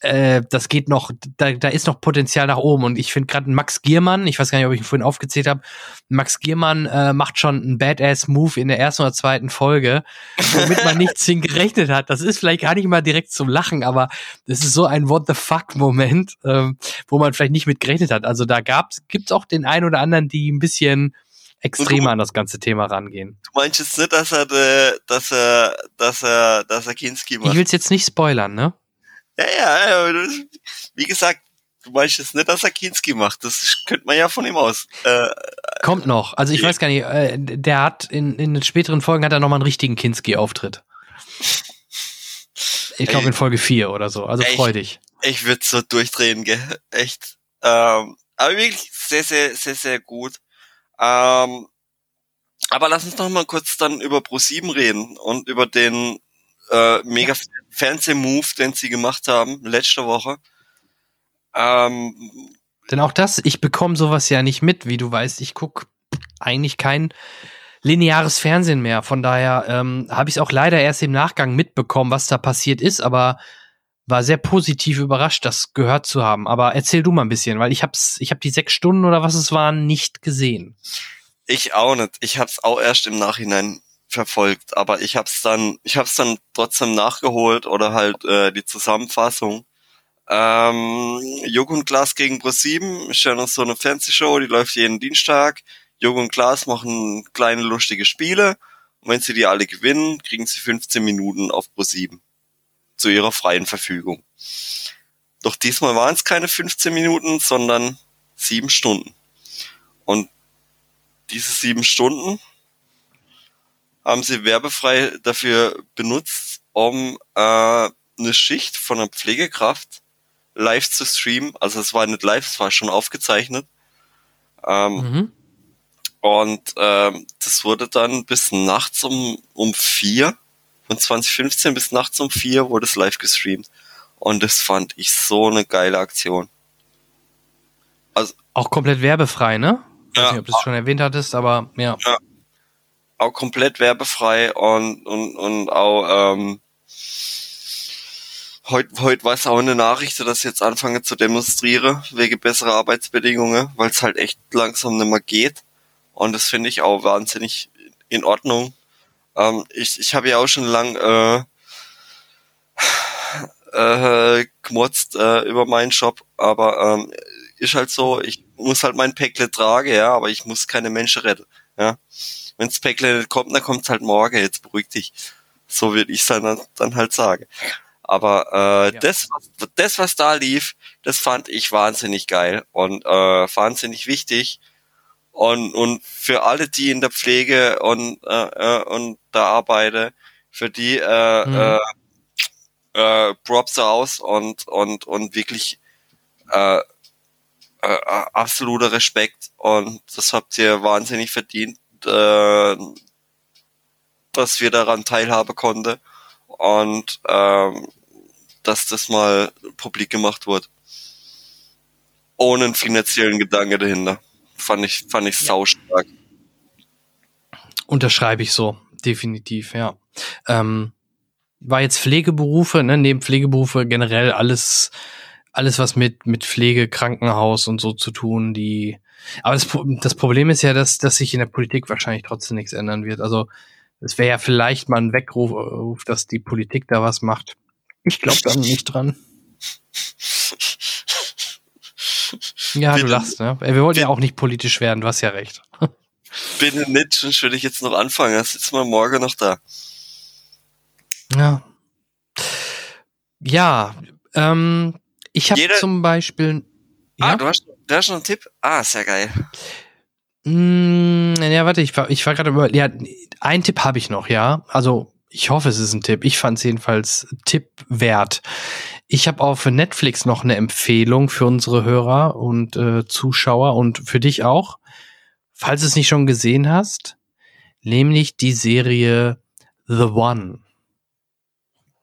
äh, das geht noch, da, da ist noch Potenzial nach oben und ich finde gerade Max Giermann, ich weiß gar nicht, ob ich ihn vorhin aufgezählt habe, Max Giermann äh, macht schon einen Badass-Move in der ersten oder zweiten Folge, womit man nichts hingerechnet hat. Das ist vielleicht gar nicht mal direkt zum Lachen, aber das ist so ein What the fuck-Moment, ähm, wo man vielleicht nicht mit gerechnet hat. Also da gab's, gibt's auch den einen oder anderen, die ein bisschen extremer an das ganze Thema rangehen. Du meinst jetzt nicht, dass er, dass er, dass er, dass er Kinski macht? Ich will's jetzt nicht spoilern, ne? Ja, ja, ja wie gesagt, du meinst jetzt nicht, dass er Kinski macht. Das könnte man ja von ihm aus. Äh, Kommt noch. Also ich ja. weiß gar nicht, äh, der hat in, in den späteren Folgen hat er nochmal einen richtigen Kinski-Auftritt. Ich glaube in Folge 4 oder so. Also freu dich. Ich, ich würde so durchdrehen, gell? Echt. Ähm, aber wirklich sehr, sehr, sehr, sehr gut. Ähm, aber lass uns noch mal kurz dann über Pro7 reden und über den äh, mega ja. Fernsehmove, den sie gemacht haben letzte Woche. Ähm, Denn auch das, ich bekomme sowas ja nicht mit, wie du weißt. Ich guck eigentlich kein lineares Fernsehen mehr. Von daher ähm, habe ich es auch leider erst im Nachgang mitbekommen, was da passiert ist, aber war sehr positiv überrascht, das gehört zu haben. Aber erzähl du mal ein bisschen, weil ich hab's, ich habe die sechs Stunden oder was es waren nicht gesehen. Ich auch nicht. Ich hab's auch erst im Nachhinein verfolgt, aber ich hab's dann, ich hab's dann trotzdem nachgeholt oder halt äh, die Zusammenfassung. Ähm, und Glas gegen Pro7 ist ja noch so eine Fernsehshow, die läuft jeden Dienstag. Und Glas machen kleine lustige Spiele und wenn sie die alle gewinnen, kriegen sie 15 Minuten auf Pro7 zu ihrer freien Verfügung. Doch diesmal waren es keine 15 Minuten, sondern sieben Stunden. Und diese sieben Stunden haben sie werbefrei dafür benutzt, um äh, eine Schicht von einer Pflegekraft live zu streamen. Also es war nicht live, es war schon aufgezeichnet. Ähm, mhm. Und ähm, das wurde dann bis nachts um, um vier, von 2015 bis nachts um vier wurde es live gestreamt. Und das fand ich so eine geile Aktion. Also, auch komplett werbefrei, ne? Ich ja, weiß nicht, ob du es schon erwähnt hattest, aber ja. ja. Auch komplett werbefrei und, und, und auch ähm, heute heute war es auch eine Nachricht, dass ich jetzt anfange zu demonstrieren wegen besserer Arbeitsbedingungen, weil es halt echt langsam nicht mehr geht. Und das finde ich auch wahnsinnig in Ordnung. Ähm, ich ich habe ja auch schon lang äh, äh, gemotzt äh, über meinen Job, aber ähm, ist halt so, ich muss halt mein Päckle tragen, ja, aber ich muss keine Menschen retten, ja. Wenns Päckle nicht kommt, dann kommt's halt morgen, jetzt beruhig dich. So würde ich dann, dann halt sagen. Aber äh, ja. das, das, was da lief, das fand ich wahnsinnig geil und äh, wahnsinnig wichtig. Und, und für alle, die in der Pflege und, äh, äh und da arbeiten, für die äh, mhm. äh, äh, Props aus und, und, und wirklich äh, äh, absoluter Respekt. Und das habt ihr wahnsinnig verdient, äh, dass wir daran teilhaben konnten. Und ähm, dass das mal publik gemacht wird. Ohne einen finanziellen Gedanke dahinter. Fand ich, fand ich ja. saustark. Unterschreibe ich so, definitiv, ja. Ähm, war jetzt Pflegeberufe, ne, neben Pflegeberufe generell alles, alles was mit, mit Pflege, Krankenhaus und so zu tun, die, aber das, das Problem ist ja, dass, dass sich in der Politik wahrscheinlich trotzdem nichts ändern wird. Also, es wäre ja vielleicht mal ein Weckruf, dass die Politik da was macht. Ich glaube da nicht dran. Ja, Bitte. du lachst, ne? Wir wollten ja auch nicht politisch werden, du hast ja recht. Bin nicht, sonst würde ich jetzt noch anfangen. Das ist mal morgen noch da. Ja. Ja, ähm, ich habe zum Beispiel. Ah, ja? du hast, du hast noch einen Tipp? Ah, sehr geil. Mm, ja, warte, ich war, ich war gerade über. Ja, einen Tipp habe ich noch, ja. Also ich hoffe, es ist ein Tipp. Ich fand es jedenfalls Tipp wert. Ich habe auf Netflix noch eine Empfehlung für unsere Hörer und äh, Zuschauer und für dich auch. Falls du es nicht schon gesehen hast, nämlich die Serie The One.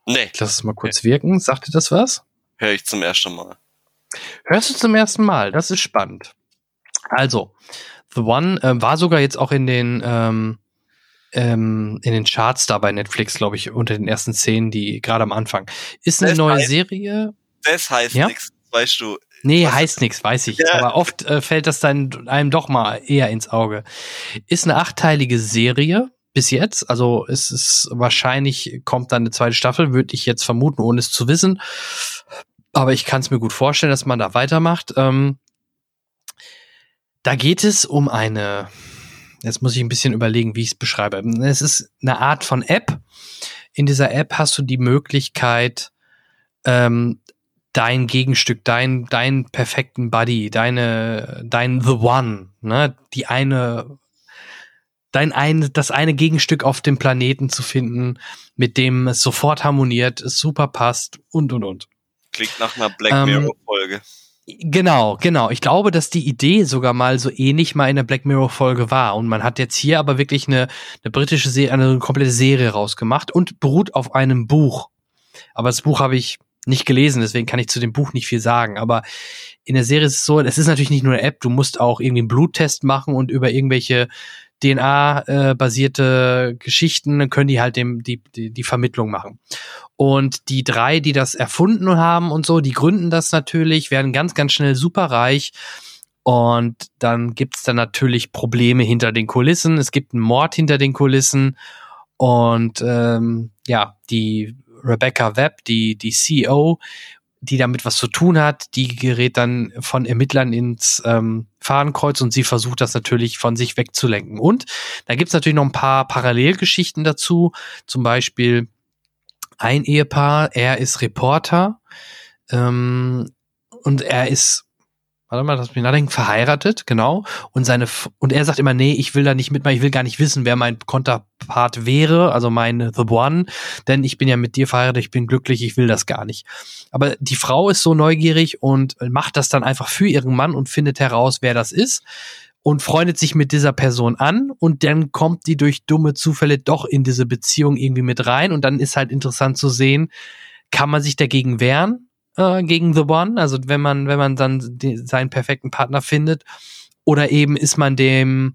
Nee. Lass es mal kurz wirken. Sagt dir das was? Hör ich zum ersten Mal. Hörst du zum ersten Mal? Das ist spannend. Also, The One äh, war sogar jetzt auch in den ähm, ähm, in den Charts da bei Netflix, glaube ich, unter den ersten Szenen, die gerade am Anfang. Ist eine das neue heißt, Serie. Das heißt ja? nichts, weißt du. Nee, heißt nichts, weiß ich. Ja. Aber oft äh, fällt das dann einem doch mal eher ins Auge. Ist eine achteilige Serie bis jetzt. Also es ist wahrscheinlich kommt dann eine zweite Staffel, würde ich jetzt vermuten, ohne es zu wissen. Aber ich kann es mir gut vorstellen, dass man da weitermacht. Ähm, da geht es um eine Jetzt muss ich ein bisschen überlegen, wie ich es beschreibe. Es ist eine Art von App. In dieser App hast du die Möglichkeit, ähm, dein Gegenstück, dein, dein perfekten Buddy, deine, dein The One, ne, die eine, dein ein, das eine Gegenstück auf dem Planeten zu finden, mit dem es sofort harmoniert, es super passt und und und. Klingt nach einer Black ähm, Mirror Folge. Genau, genau. Ich glaube, dass die Idee sogar mal so ähnlich mal in der Black Mirror Folge war. Und man hat jetzt hier aber wirklich eine, eine britische Serie, eine komplette Serie rausgemacht und beruht auf einem Buch. Aber das Buch habe ich nicht gelesen, deswegen kann ich zu dem Buch nicht viel sagen. Aber in der Serie ist es so, es ist natürlich nicht nur eine App, du musst auch irgendwie einen Bluttest machen und über irgendwelche DNA-basierte äh, Geschichten können die halt dem, die, die, die Vermittlung machen. Und die drei, die das erfunden haben und so, die gründen das natürlich, werden ganz, ganz schnell superreich. Und dann gibt's dann natürlich Probleme hinter den Kulissen. Es gibt einen Mord hinter den Kulissen. Und ähm, ja, die Rebecca Webb, die, die CEO, die damit was zu tun hat, die gerät dann von Ermittlern ins ähm, Fahnenkreuz und sie versucht das natürlich von sich wegzulenken. Und da gibt's natürlich noch ein paar Parallelgeschichten dazu. Zum Beispiel ein Ehepaar, er ist Reporter ähm, und er ist warte mal, lass mich nachdenken, verheiratet, genau. Und seine, und er sagt immer, nee, ich will da nicht mitmachen, ich will gar nicht wissen, wer mein Konterpart wäre, also mein The One, denn ich bin ja mit dir verheiratet, ich bin glücklich, ich will das gar nicht. Aber die Frau ist so neugierig und macht das dann einfach für ihren Mann und findet heraus, wer das ist und freundet sich mit dieser Person an und dann kommt die durch dumme Zufälle doch in diese Beziehung irgendwie mit rein und dann ist halt interessant zu sehen, kann man sich dagegen wehren äh, gegen The One, also wenn man wenn man dann die, seinen perfekten Partner findet oder eben ist man dem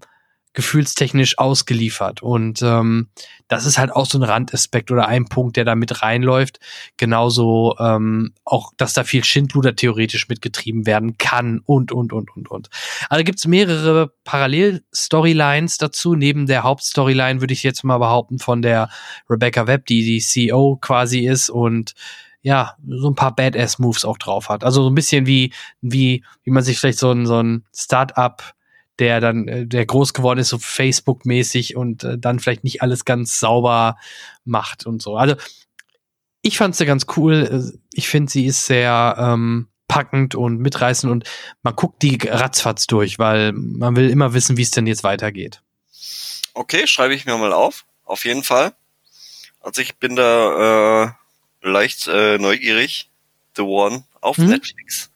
gefühlstechnisch ausgeliefert. Und ähm, das ist halt auch so ein Randaspekt oder ein Punkt, der da mit reinläuft. Genauso ähm, auch, dass da viel Schindluder theoretisch mitgetrieben werden kann und, und, und, und, und. Also gibt's mehrere Parallel-Storylines dazu. Neben der Hauptstoryline würde ich jetzt mal behaupten von der Rebecca Webb, die die CEO quasi ist und ja, so ein paar Badass-Moves auch drauf hat. Also so ein bisschen wie, wie, wie man sich vielleicht so ein, so ein Start-up der dann, äh, der groß geworden ist, so Facebook-mäßig und äh, dann vielleicht nicht alles ganz sauber macht und so. Also ich fand sie ganz cool. Ich finde, sie ist sehr ähm, packend und mitreißend und man guckt die ratzfatz durch, weil man will immer wissen, wie es denn jetzt weitergeht. Okay, schreibe ich mir mal auf. Auf jeden Fall. Also ich bin da äh, leicht äh, neugierig. The One auf hm? Netflix.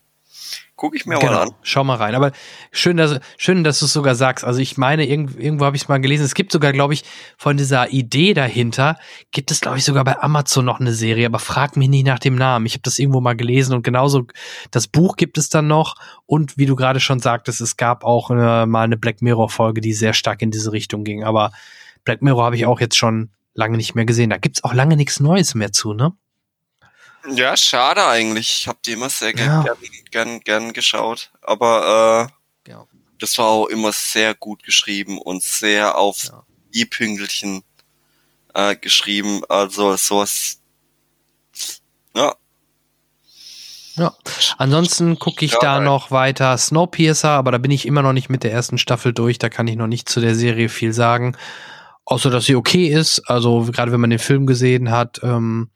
Guck ich mir genau. mal an. Schau mal rein. Aber schön, dass, schön, dass du es sogar sagst. Also ich meine, irgendwo, irgendwo habe ich es mal gelesen. Es gibt sogar, glaube ich, von dieser Idee dahinter, gibt es, glaube ich, sogar bei Amazon noch eine Serie. Aber frag mich nicht nach dem Namen. Ich habe das irgendwo mal gelesen und genauso das Buch gibt es dann noch. Und wie du gerade schon sagtest, es gab auch äh, mal eine Black Mirror-Folge, die sehr stark in diese Richtung ging. Aber Black Mirror habe ich auch jetzt schon lange nicht mehr gesehen. Da gibt's auch lange nichts Neues mehr zu, ne? Ja, schade eigentlich. Ich habe die immer sehr gern, ja. gern, gern, gern geschaut. Aber äh, ja. das war auch immer sehr gut geschrieben und sehr auf ja. i-Pünkelchen äh, geschrieben. Also sowas. Ja. Ja. Ansonsten gucke ich ja, da noch weiter Snowpiercer, aber da bin ich immer noch nicht mit der ersten Staffel durch. Da kann ich noch nicht zu der Serie viel sagen. Außer dass sie okay ist. Also gerade wenn man den Film gesehen hat, ähm,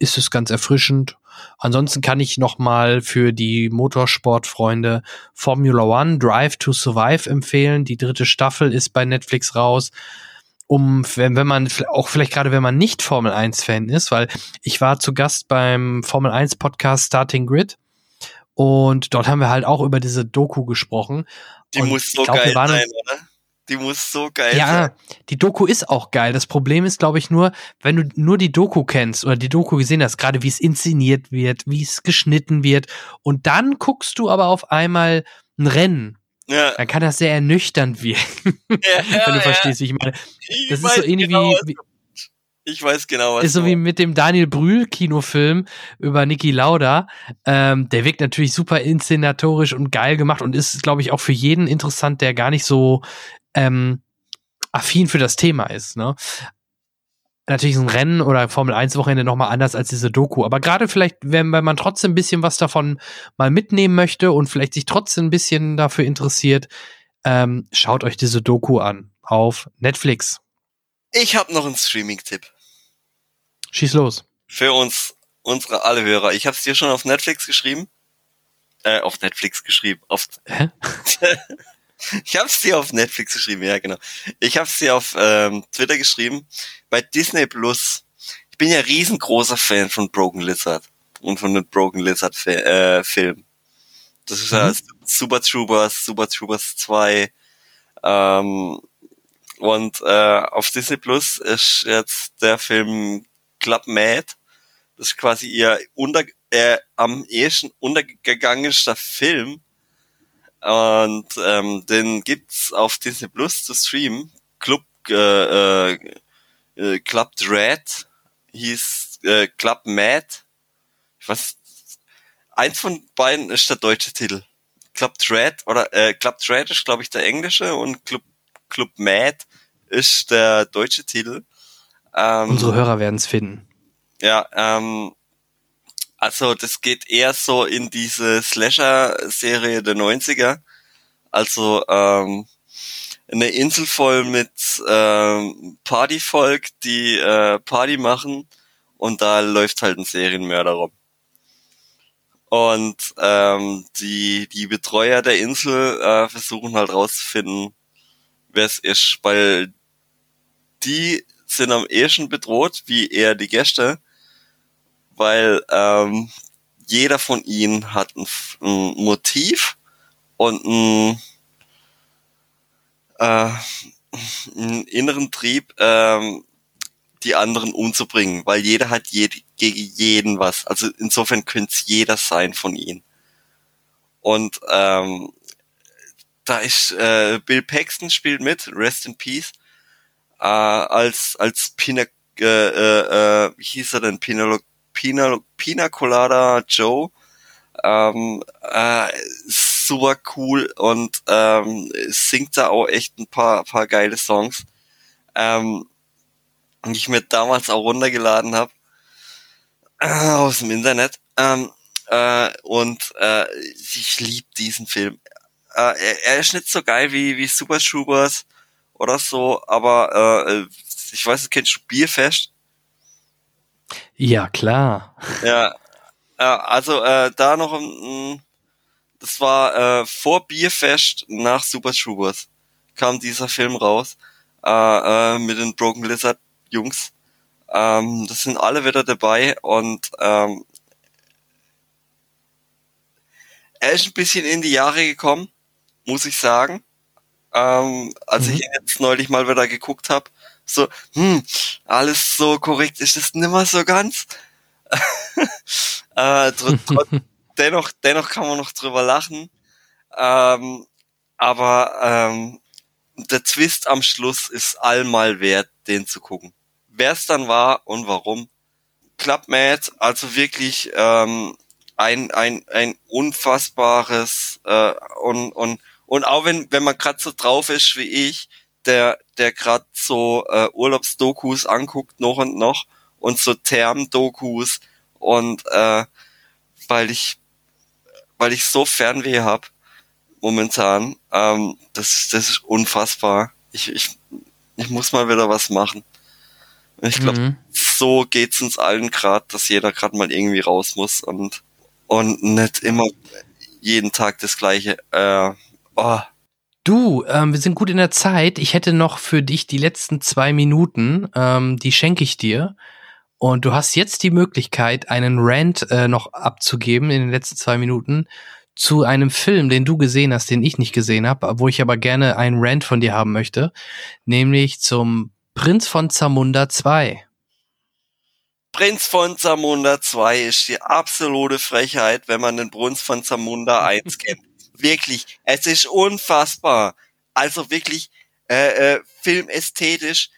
ist es ganz erfrischend. Ansonsten kann ich noch mal für die Motorsportfreunde Formula One Drive to Survive empfehlen. Die dritte Staffel ist bei Netflix raus. Um, wenn, wenn man, auch vielleicht gerade wenn man nicht Formel 1 Fan ist, weil ich war zu Gast beim Formel 1 Podcast Starting Grid und dort haben wir halt auch über diese Doku gesprochen. Die muss so glaub, geil sein, oder? Die muss so geil ja, sein. Ja, die Doku ist auch geil. Das Problem ist, glaube ich, nur, wenn du nur die Doku kennst oder die Doku gesehen hast, gerade wie es inszeniert wird, wie es geschnitten wird, und dann guckst du aber auf einmal ein Rennen. Ja. Dann kann das sehr ernüchternd wirken. Ja, ja, wenn du verstehst, wie ich meine. Das ich ist so ähnlich genau, wie, ich weiß genau, was Ist so wie mit dem Daniel Brühl Kinofilm über Niki Lauda. Ähm, der wirkt natürlich super inszenatorisch und geil gemacht und ist, glaube ich, auch für jeden interessant, der gar nicht so ähm, affin für das Thema ist. Ne? Natürlich ist ein Rennen oder Formel 1 Wochenende nochmal anders als diese Doku. Aber gerade vielleicht, wenn, wenn man trotzdem ein bisschen was davon mal mitnehmen möchte und vielleicht sich trotzdem ein bisschen dafür interessiert, ähm, schaut euch diese Doku an auf Netflix. Ich habe noch einen Streaming-Tipp. Schieß los. Für uns, unsere alle Hörer. Ich habe es dir schon auf Netflix geschrieben. Äh, auf Netflix geschrieben. Auf Hä? Ich habe es dir auf Netflix geschrieben, ja genau. Ich habe es dir auf ähm, Twitter geschrieben. Bei Disney Plus. Ich bin ja riesengroßer Fan von Broken Lizard und von den Broken Lizard äh, Filmen. Das ist ja mhm. Super Troopers, Super Troopers 2. Ähm, und äh, auf Disney Plus ist jetzt der Film Club Mad. Das ist quasi ihr unter, äh, am ehesten untergegangenster Film und ähm, den gibt's auf Disney Plus zu streamen. Club äh, äh, Club Dread hieß äh, Club Mad. Ich weiß, eins von beiden ist der deutsche Titel. Club Dread oder äh, Club Dread ist glaube ich der englische und Club Club Mad ist der deutsche Titel. Ähm, Unsere Hörer werden es finden. Ja, ähm, also das geht eher so in diese Slasher-Serie der 90er. Also ähm, eine Insel voll mit ähm, Partyvolk, die äh, Party machen und da läuft halt ein Serienmörder rum. Und ähm, die, die Betreuer der Insel äh, versuchen halt rauszufinden, wer es ist, weil die sind am ehesten bedroht, wie eher die Gäste, weil ähm, jeder von ihnen hat ein, ein Motiv und ein, äh, einen inneren Trieb, ähm, die anderen umzubringen, weil jeder hat je, gegen jeden was. Also insofern könnte es jeder sein von ihnen. Und ähm, da ist äh, Bill Paxton spielt mit, Rest in Peace, äh, als als Pina, äh, äh, äh, wie hieß er denn, Pina, Pina, Pina Colada Joe. Ähm, äh, super cool und ähm, singt da auch echt ein paar, paar geile Songs. Ähm, die ich mir damals auch runtergeladen habe äh, aus dem Internet. Ähm, äh, und äh, ich liebe diesen Film. Äh, er, er ist nicht so geil wie, wie Super Troopers oder so, aber äh, ich weiß, kennst du Bierfest? Ja, klar. Ja, äh, also äh, da noch ein, das war äh, vor Bierfest nach Super Troopers kam dieser Film raus äh, äh, mit den Broken Lizard Jungs. Ähm, das sind alle wieder dabei und ähm, er ist ein bisschen in die Jahre gekommen, muss ich sagen. Ähm, als mhm. ich ihn jetzt neulich mal wieder geguckt habe, so, hm, alles so korrekt ist es nimmer so ganz. äh, dennoch, dennoch kann man noch drüber lachen. Ähm, aber ähm, der Twist am Schluss ist allmal wert, den zu gucken wer es dann war und warum. Club Mad, also wirklich ähm, ein, ein, ein unfassbares äh, und, und, und auch wenn, wenn man gerade so drauf ist wie ich, der, der gerade so äh, Urlaubsdokus anguckt, noch und noch, und so Therm-Dokus und äh, weil ich weil ich so Fernweh hab momentan, ähm, das, das ist unfassbar. Ich, ich, ich muss mal wieder was machen. Ich glaube, mhm. so geht's uns allen gerade, dass jeder gerade mal irgendwie raus muss und und nicht immer jeden Tag das gleiche. Äh, oh. Du, ähm, wir sind gut in der Zeit. Ich hätte noch für dich die letzten zwei Minuten, ähm, die schenke ich dir. Und du hast jetzt die Möglichkeit, einen Rant äh, noch abzugeben in den letzten zwei Minuten zu einem Film, den du gesehen hast, den ich nicht gesehen habe, wo ich aber gerne einen Rant von dir haben möchte, nämlich zum Prinz von Zamunda 2. Prinz von Zamunda 2 ist die absolute Frechheit, wenn man den Prinz von Zamunda 1 kennt. Wirklich, es ist unfassbar. Also wirklich, äh, äh, filmästhetisch,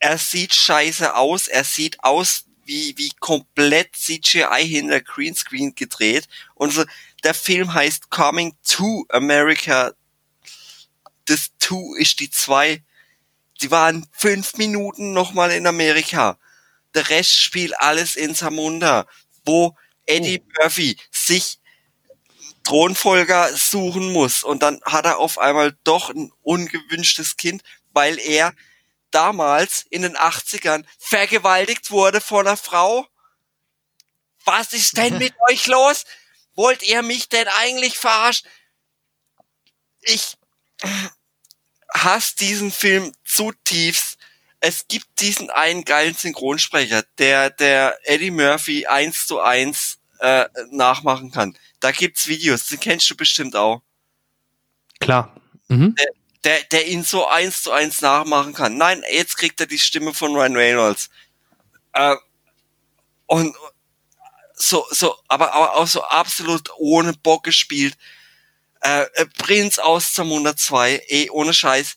er sieht scheiße aus, er sieht aus wie, wie komplett CGI hinter Greenscreen gedreht. Und so, der Film heißt Coming to America. Das 2 ist die 2 die waren fünf Minuten nochmal in Amerika. Der Rest spielt alles in Samunda, wo Eddie oh. Murphy sich Thronfolger suchen muss. Und dann hat er auf einmal doch ein ungewünschtes Kind, weil er damals in den 80ern vergewaltigt wurde von einer Frau. Was ist denn mit euch los? Wollt ihr mich denn eigentlich verarschen? Ich, hasst diesen Film zutiefst. Es gibt diesen einen geilen Synchronsprecher, der, der Eddie Murphy eins zu eins äh, nachmachen kann. Da gibt's Videos, den kennst du bestimmt auch. Klar. Mhm. Der, der, der ihn so eins zu eins nachmachen kann. Nein, jetzt kriegt er die Stimme von Ryan Reynolds. Äh, und so, so, aber, aber auch so absolut ohne Bock gespielt. Äh, Prinz aus Zamunda 2, eh, ohne Scheiß.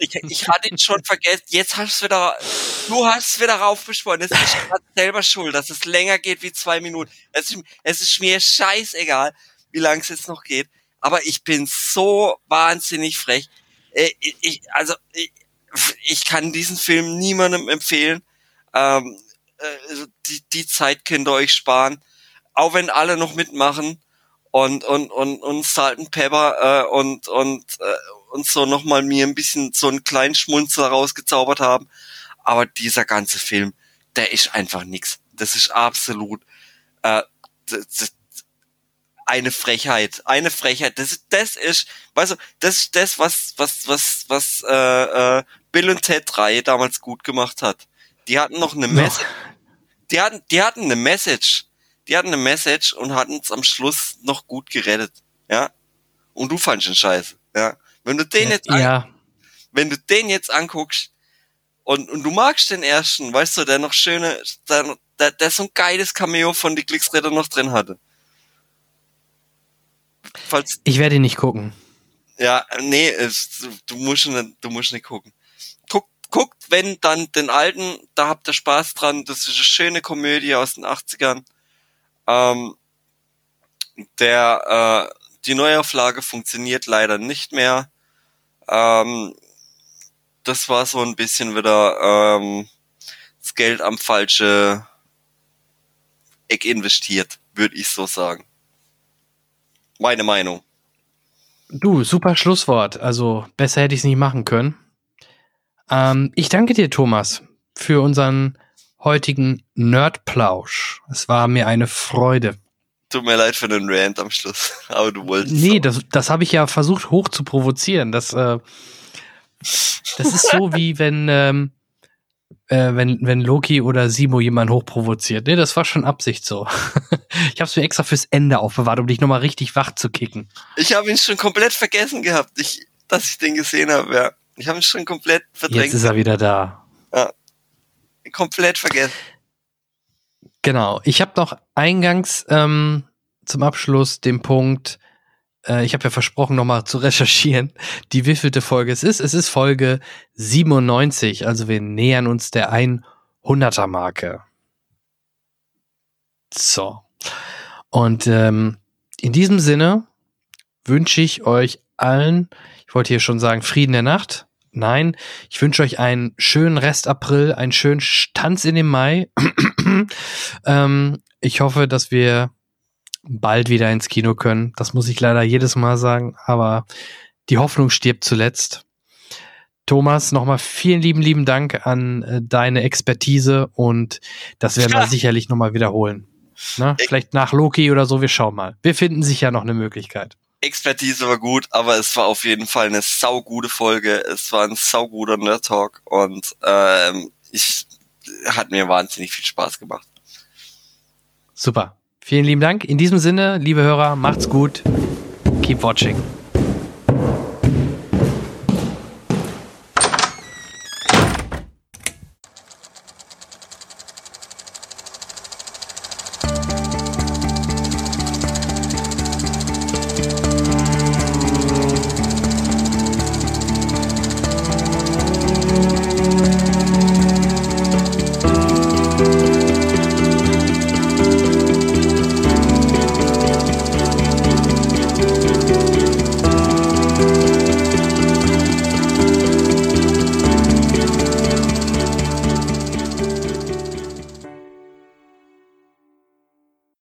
Ich, ich hatte ihn schon vergessen. Jetzt hast du wieder, du hast wieder raufbeschworen. Es ist selber schuld, dass es länger geht wie zwei Minuten. Es ist, es ist mir scheißegal, wie lange es jetzt noch geht. Aber ich bin so wahnsinnig frech. Äh, ich, also, ich, ich kann diesen Film niemandem empfehlen. Ähm, äh, die, die Zeit könnt ihr euch sparen. Auch wenn alle noch mitmachen und und und und Salt and Pepper äh, und und äh, und so nochmal mir ein bisschen so einen kleinen Schmunzel rausgezaubert haben. Aber dieser ganze Film, der ist einfach nix. Das ist absolut, äh, eine Frechheit, eine Frechheit. Das, das ist, weißt du, das ist das, was, was, was, was äh, äh, Bill und Ted 3 damals gut gemacht hat. Die hatten noch eine Message. Die hatten, die hatten eine Message. Die hatten eine Message und hatten es am Schluss noch gut gerettet. Ja. Und du fandst ihn scheiße. Ja. Wenn du den jetzt, ja. wenn du den jetzt anguckst und, und du magst den ersten, weißt du, der noch schöne, der, der, der so ein geiles Cameo von die Glücksräder noch drin hatte. Falls, ich werde ihn nicht gucken. Ja, nee, es, du musst nicht, du musst nicht gucken. Guck, guckt, wenn dann den alten, da habt ihr Spaß dran. Das ist eine schöne Komödie aus den 80ern. Ähm, der, äh, die Neuauflage funktioniert leider nicht mehr. Ähm, das war so ein bisschen wieder ähm, das Geld am falsche Eck investiert, würde ich so sagen. Meine Meinung. Du, super Schlusswort. Also besser hätte ich es nicht machen können. Ähm, ich danke dir, Thomas, für unseren heutigen Nerdplausch. Es war mir eine Freude. Tut mir leid für den Rant am Schluss, aber du wolltest. Nee, das, das habe ich ja versucht hoch zu provozieren. Das, äh, das ist so wie wenn ähm, äh, wenn, wenn Loki oder Simo jemanden hochprovoziert. Nee, das war schon Absicht so. ich hab's mir extra fürs Ende aufbewahrt, um dich nochmal richtig wach zu kicken. Ich habe ihn schon komplett vergessen gehabt, ich, dass ich den gesehen habe, ja. Ich habe ihn schon komplett verdrängt. Jetzt ist er wieder da. Ja. Komplett vergessen. Genau. Ich habe noch eingangs ähm, zum Abschluss den Punkt, äh, ich habe ja versprochen, nochmal zu recherchieren, die wievielte Folge es ist. Es ist Folge 97, also wir nähern uns der 100er Marke. So. Und ähm, in diesem Sinne wünsche ich euch allen, ich wollte hier schon sagen, Frieden der Nacht. Nein, ich wünsche euch einen schönen Rest April, einen schönen Tanz in den Mai. ähm, ich hoffe, dass wir bald wieder ins Kino können. Das muss ich leider jedes Mal sagen, aber die Hoffnung stirbt zuletzt. Thomas, nochmal vielen lieben, lieben Dank an äh, deine Expertise und das werden wir sicherlich nochmal wiederholen. Ne? Vielleicht nach Loki oder so, wir schauen mal. Wir finden sicher noch eine Möglichkeit. Expertise war gut, aber es war auf jeden Fall eine saugute Folge. Es war ein sauguter Nerd Talk und ähm, ich hat mir wahnsinnig viel Spaß gemacht. Super. Vielen lieben Dank. In diesem Sinne, liebe Hörer, macht's gut. Keep watching.